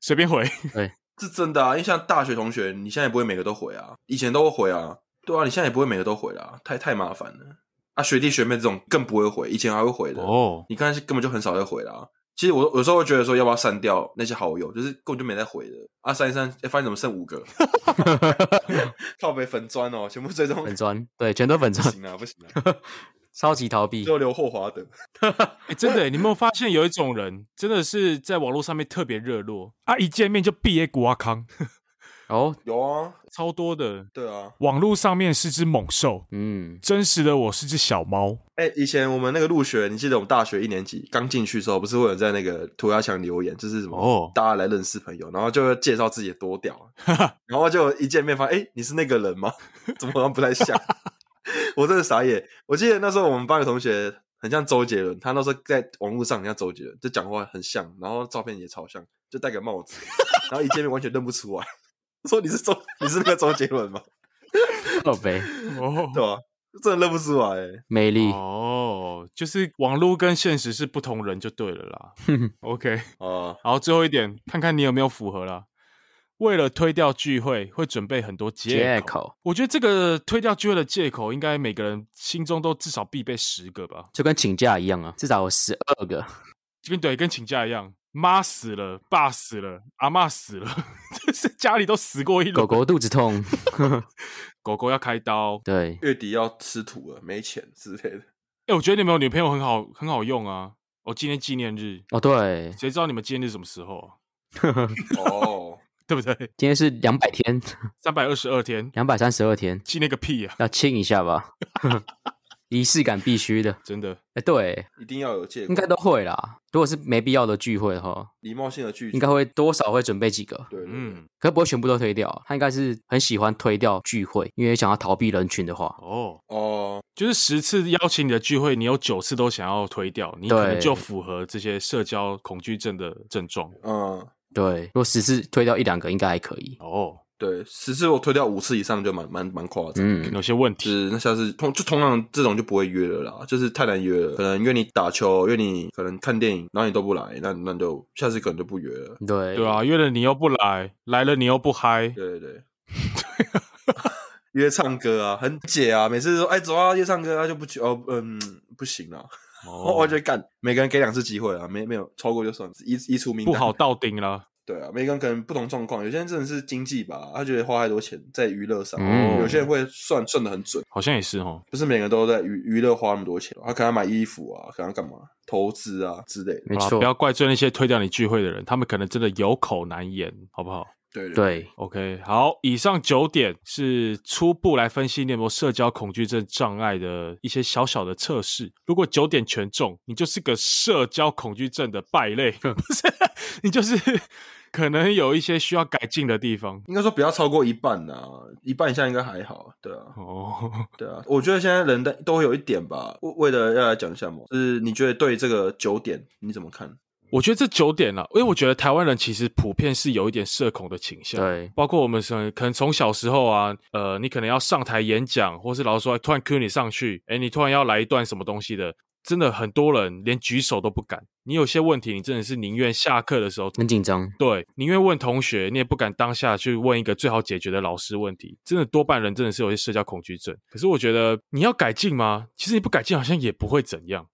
随便回。对，是真的啊，因为像大学同学，你现在也不会每个都回啊，以前都会回啊，对啊，你现在也不会每个都回啊，太太麻烦了。啊，学弟学妹这种更不会回，以前还会回的哦。你看，根本就很少在回啦。其实我有时候会觉得说，要不要删掉那些好友，就是根本就没在回的。啊，删一删，哎，发现怎么剩五个？靠北粉砖哦，全部追踪粉砖，对，全都粉砖。不行啊，不行啊。超级逃避，就留霍华德。欸、真的，你有没有发现有一种人，真的是在网络上面特别热络啊？一见面就毕业古阿康。哦，有啊，超多的。对啊，网络上面是只猛兽，嗯，真实的我是只小猫。哎、欸，以前我们那个入学，你记得我们大学一年级刚进去的时候，不是会有在那个涂鸦墙留言，就是什么哦，大家来认识朋友，然后就介绍自己多屌，然后就一见面发现，哎、欸，你是那个人吗？怎么好像不太像？我真的傻眼，我记得那时候我们班有同学很像周杰伦，他那时候在网络上很像周杰伦，就讲话很像，然后照片也超像，就戴个帽子，然后一见面完全认不出来。说你是周，你是那个周杰伦吗？老贝，哦，对吧？真的认不出来，美丽哦，就是网络跟现实是不同人就对了啦。OK，哦，好，最后一点，看看你有没有符合啦。为了推掉聚会，会准备很多借口。借口。我觉得这个推掉聚会的借口，应该每个人心中都至少必备十个吧，就跟请假一样啊，至少有十二个。就 跟对，跟请假一样。妈死了，爸死了，阿妈死了，就是家里都死过一轮。狗狗肚子痛，狗狗要开刀，对，月底要吃土了，没钱之类的。哎、欸，我觉得你们有女朋友很好，很好用啊。我、哦、今天纪念日哦，对，谁知道你们纪念日什么时候啊？哦，对不对？今天是两百天，三百二十二天，两百三十二天，纪念个屁啊！要亲一下吧。仪式感必须的，真的。哎，对，一定要有借口，应该都会啦。如果是没必要的聚会的话，礼貌性的聚，应该会多少会准备几个。对，嗯，可不会全部都推掉。他应该是很喜欢推掉聚会，因为想要逃避人群的话。哦哦，就是十次邀请你的聚会，你有九次都想要推掉，你可能就符合这些社交恐惧症的症状。嗯，对。如果十次推掉一两个，应该还可以。哦。对，十次我推掉五次以上就蛮蛮蛮夸张，嗯，有些问题。是那下次通就通常这种就不会约了啦，就是太难约了，可能约你打球，约你可能看电影，然后你都不来，那那就下次可能就不约了。对对啊，约了你又不来，来了你又不嗨。对对对，约唱歌啊，很解啊，每次说哎走啊约唱歌，啊就不去哦，嗯，不行啊，我我就干，每个人给两次机会啊，没没有超过就算，一一出名不好到顶了。对啊，每个人可能不同状况，有些人真的是经济吧，他觉得花太多钱在娱乐上，嗯、有些人会算算的很准，好像也是哦，不是每个人都在娱娱乐花那么多钱，他可能要买衣服啊，可能要干嘛投资啊之类的，没错，不要怪罪那些推掉你聚会的人，他们可能真的有口难言，好不好？对对，对，OK，好，以上九点是初步来分析你有没有社交恐惧症障碍的一些小小的测试。如果九点全中，你就是个社交恐惧症的败类，不是？你就是 可能有一些需要改进的地方。应该说不要超过一半呐、啊，一半以下应该还好，对啊。哦，对啊，我觉得现在人的都会有一点吧。为为了要来讲一下嘛，就是你觉得对这个九点你怎么看？我觉得这九点了、啊，因为我觉得台湾人其实普遍是有一点社恐的倾向，对，包括我们可能从小时候啊，呃，你可能要上台演讲，或是老师说突然 cue 你上去，诶，你突然要来一段什么东西的，真的很多人连举手都不敢。你有些问题，你真的是宁愿下课的时候很紧张，对，宁愿问同学，你也不敢当下去问一个最好解决的老师问题。真的多半人真的是有些社交恐惧症。可是我觉得你要改进吗？其实你不改进好像也不会怎样。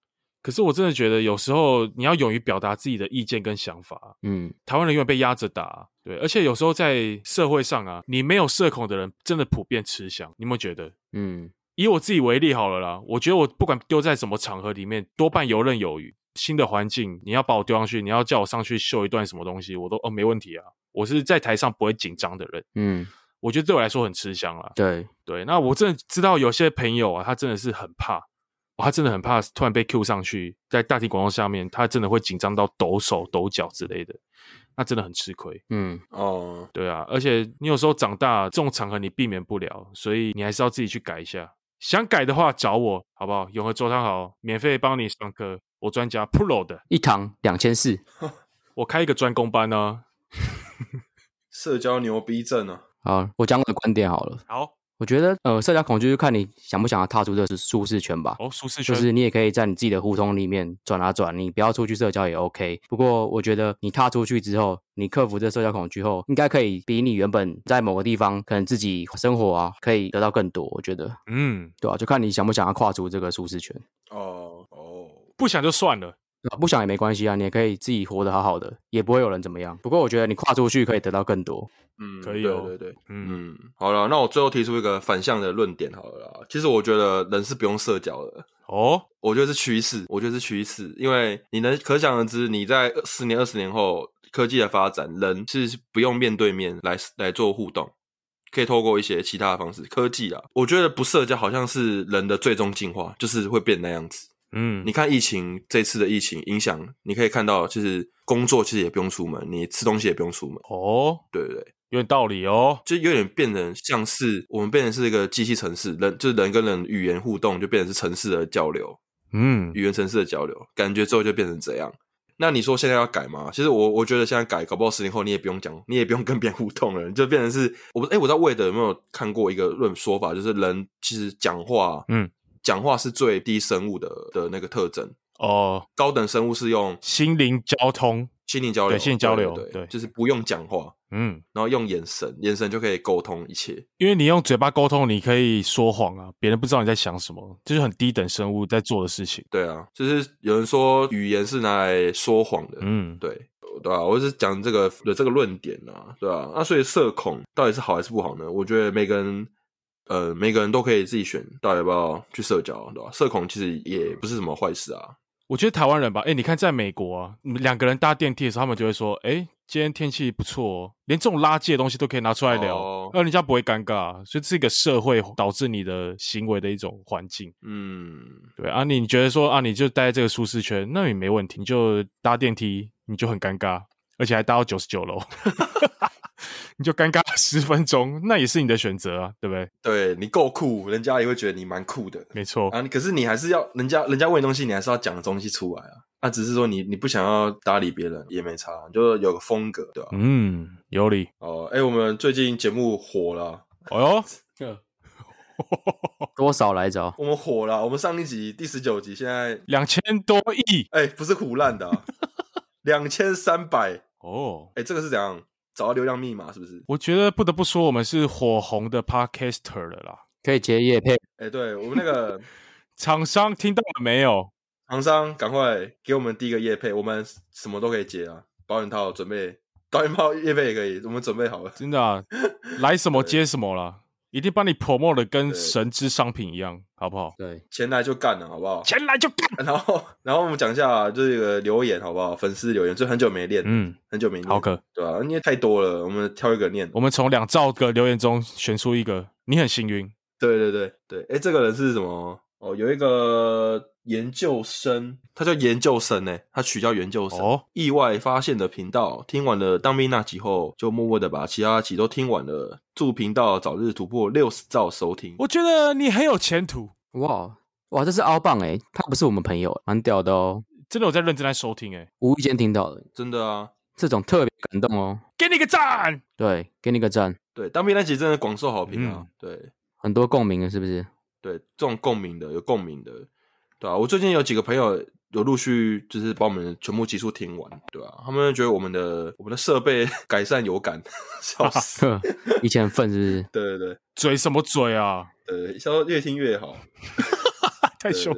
可是我真的觉得，有时候你要勇于表达自己的意见跟想法。嗯，台湾人永远被压着打，对，而且有时候在社会上啊，你没有社恐的人，真的普遍吃香。你有没有觉得？嗯，以我自己为例好了啦，我觉得我不管丢在什么场合里面，多半游刃有余。新的环境，你要把我丢上去，你要叫我上去秀一段什么东西，我都哦没问题啊。我是在台上不会紧张的人。嗯，我觉得对我来说很吃香了。对对，那我真的知道有些朋友啊，他真的是很怕。他真的很怕突然被 Q 上去，在大庭广众下面，他真的会紧张到抖手抖脚之类的，那真的很吃亏。嗯，哦，对啊，而且你有时候长大，这种场合你避免不了，所以你还是要自己去改一下。想改的话找我，好不好？永和周汤豪免费帮你上课，我专家 Pro 的，一堂两千四，我开一个专攻班呢、啊。社交牛逼症啊！好，我讲我的观点好了。好。我觉得，呃，社交恐惧就看你想不想要踏出这个舒适圈吧。哦，舒适圈就是你也可以在你自己的胡同里面转啊转，你不要出去社交也 OK。不过，我觉得你踏出去之后，你克服这社交恐惧后，应该可以比你原本在某个地方可能自己生活啊，可以得到更多。我觉得，嗯，对啊，就看你想不想要跨出这个舒适圈。哦哦，不想就算了。不想也没关系啊，你也可以自己活得好好的，也不会有人怎么样。不过我觉得你跨出去可以得到更多。嗯，可以哦，对对对，嗯，嗯，好了，那我最后提出一个反向的论点好了啦。其实我觉得人是不用社交的哦，我觉得是趋势，我觉得是趋势，因为你能可想而知，你在十年、二十年后科技的发展，人是不用面对面来来做互动，可以透过一些其他的方式，科技啊，我觉得不社交好像是人的最终进化，就是会变那样子。嗯，你看疫情这次的疫情影响，你可以看到，其实工作其实也不用出门，你吃东西也不用出门。哦，对对对，有点道理哦，就有点变成像是我们变成是一个机器城市，人就是人跟人语言互动就变成是城市的交流，嗯，语言城市的交流，感觉之后就变成这样。那你说现在要改吗？其实我我觉得现在改，搞不好十年后你也不用讲，你也不用跟别人互动了，就变成是我不哎，我不知道魏德有没有看过一个论说法，就是人其实讲话，嗯，讲话是最低生物的的那个特征。哦，高等生物是用心灵交通，心灵交流，对，心灵交流，对，对，对，就是不用讲话，嗯，然后用眼神，眼神就可以沟通一切。因为你用嘴巴沟通，你可以说谎啊，别人不知道你在想什么，这，就是很低等生物在做的事情。对啊，就是有人说语言是拿来说谎的，嗯，对。对吧、啊？我是讲这个的这个论点啊，对吧、啊？那所以社恐到底是好还是不好呢？我觉得每个人，呃，每个人都可以自己选，到底要不要去社交，对吧、啊？社恐其实也不是什么坏事啊。我觉得台湾人吧，哎，你看在美国啊，两个人搭电梯的时候，他们就会说，哎，今天天气不错哦，连这种垃圾的东西都可以拿出来聊，那、哦、人家不会尴尬，所以这是一个社会导致你的行为的一种环境。嗯，对啊，你觉得说啊，你就待在这个舒适圈，那也没问题，你就搭电梯，你就很尴尬，而且还搭到九十九楼。你就尴尬十分钟，那也是你的选择啊，对不对？对，你够酷，人家也会觉得你蛮酷的，没错啊。可是你还是要人家人家问东西，你还是要讲东西出来啊。那、啊、只是说你你不想要搭理别人也没差，就是有个风格，对吧？嗯，有理哦。哎、欸，我们最近节目火了，哦哟，多少来着？我们火了，我们上一集第十九集现在两千多亿，哎、欸，不是胡烂的、啊，两千三百哦。哎、欸，这个是怎样？找到流量密码是不是？我觉得不得不说，我们是火红的 Podcaster 了啦，可以接夜配。哎、欸，对我们那个 厂商听到了没有？厂商赶快给我们第一个夜配，我们什么都可以接啊，保险套准备，保险套夜配也可以，我们准备好了。真的啊，来什么 接什么了。一定帮你 promote 的跟神之商品一样，好不好？对，钱来就干了，好不好？钱来就干。然后，然后我们讲一下这个留言，好不好？粉丝留言，就很久没练，嗯，很久没练，好可，对啊？因为太多了，我们挑一个念。我们从两兆个留言中选出一个，你很幸运。对对对对，哎，这个人是什么？哦，有一个。研究生，他叫研究生呢，他取叫研究生。哦，意外发现的频道，听完了当兵那集后，就默默的把其他集都听完了。祝频道早日突破六十兆收听。我觉得你很有前途。哇哇，这是凹棒诶，他不是我们朋友，蛮屌的哦。真的我在认真在收听诶，无意间听到的，真的啊，这种特别感动哦。给你个赞，对，给你个赞。对，当兵那集真的广受好评啊，嗯，对，很多共鸣的，是不是？对，这种共鸣的，有共鸣的。对啊，我最近有几个朋友有陆续就是把我们全部集数听完，对啊，他们觉得我们的我们的设备 改善有感，笑死，以前很愤是不是？对对对，嘴什么嘴啊？呃，说越听越好，太凶。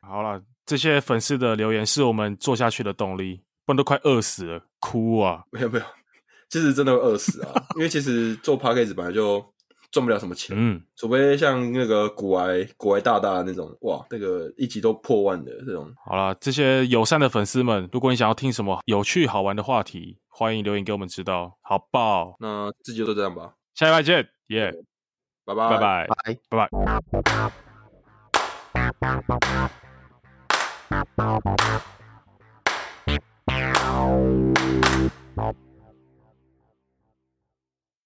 好了，这些粉丝的留言是我们做下去的动力，不然都快饿死了，哭啊！没有没有，其实真的会饿死啊，因为其实做 Podcast 本来就。赚不了什么钱，嗯，除非像那个古埃古埃大大那种，哇，那个一集都破万的这种。好了，这些友善的粉丝们，如果你想要听什么有趣好玩的话题，欢迎留言给我们知道，好不？那这集就这样吧，下一拜见，耶，拜拜。拜拜。拜拜。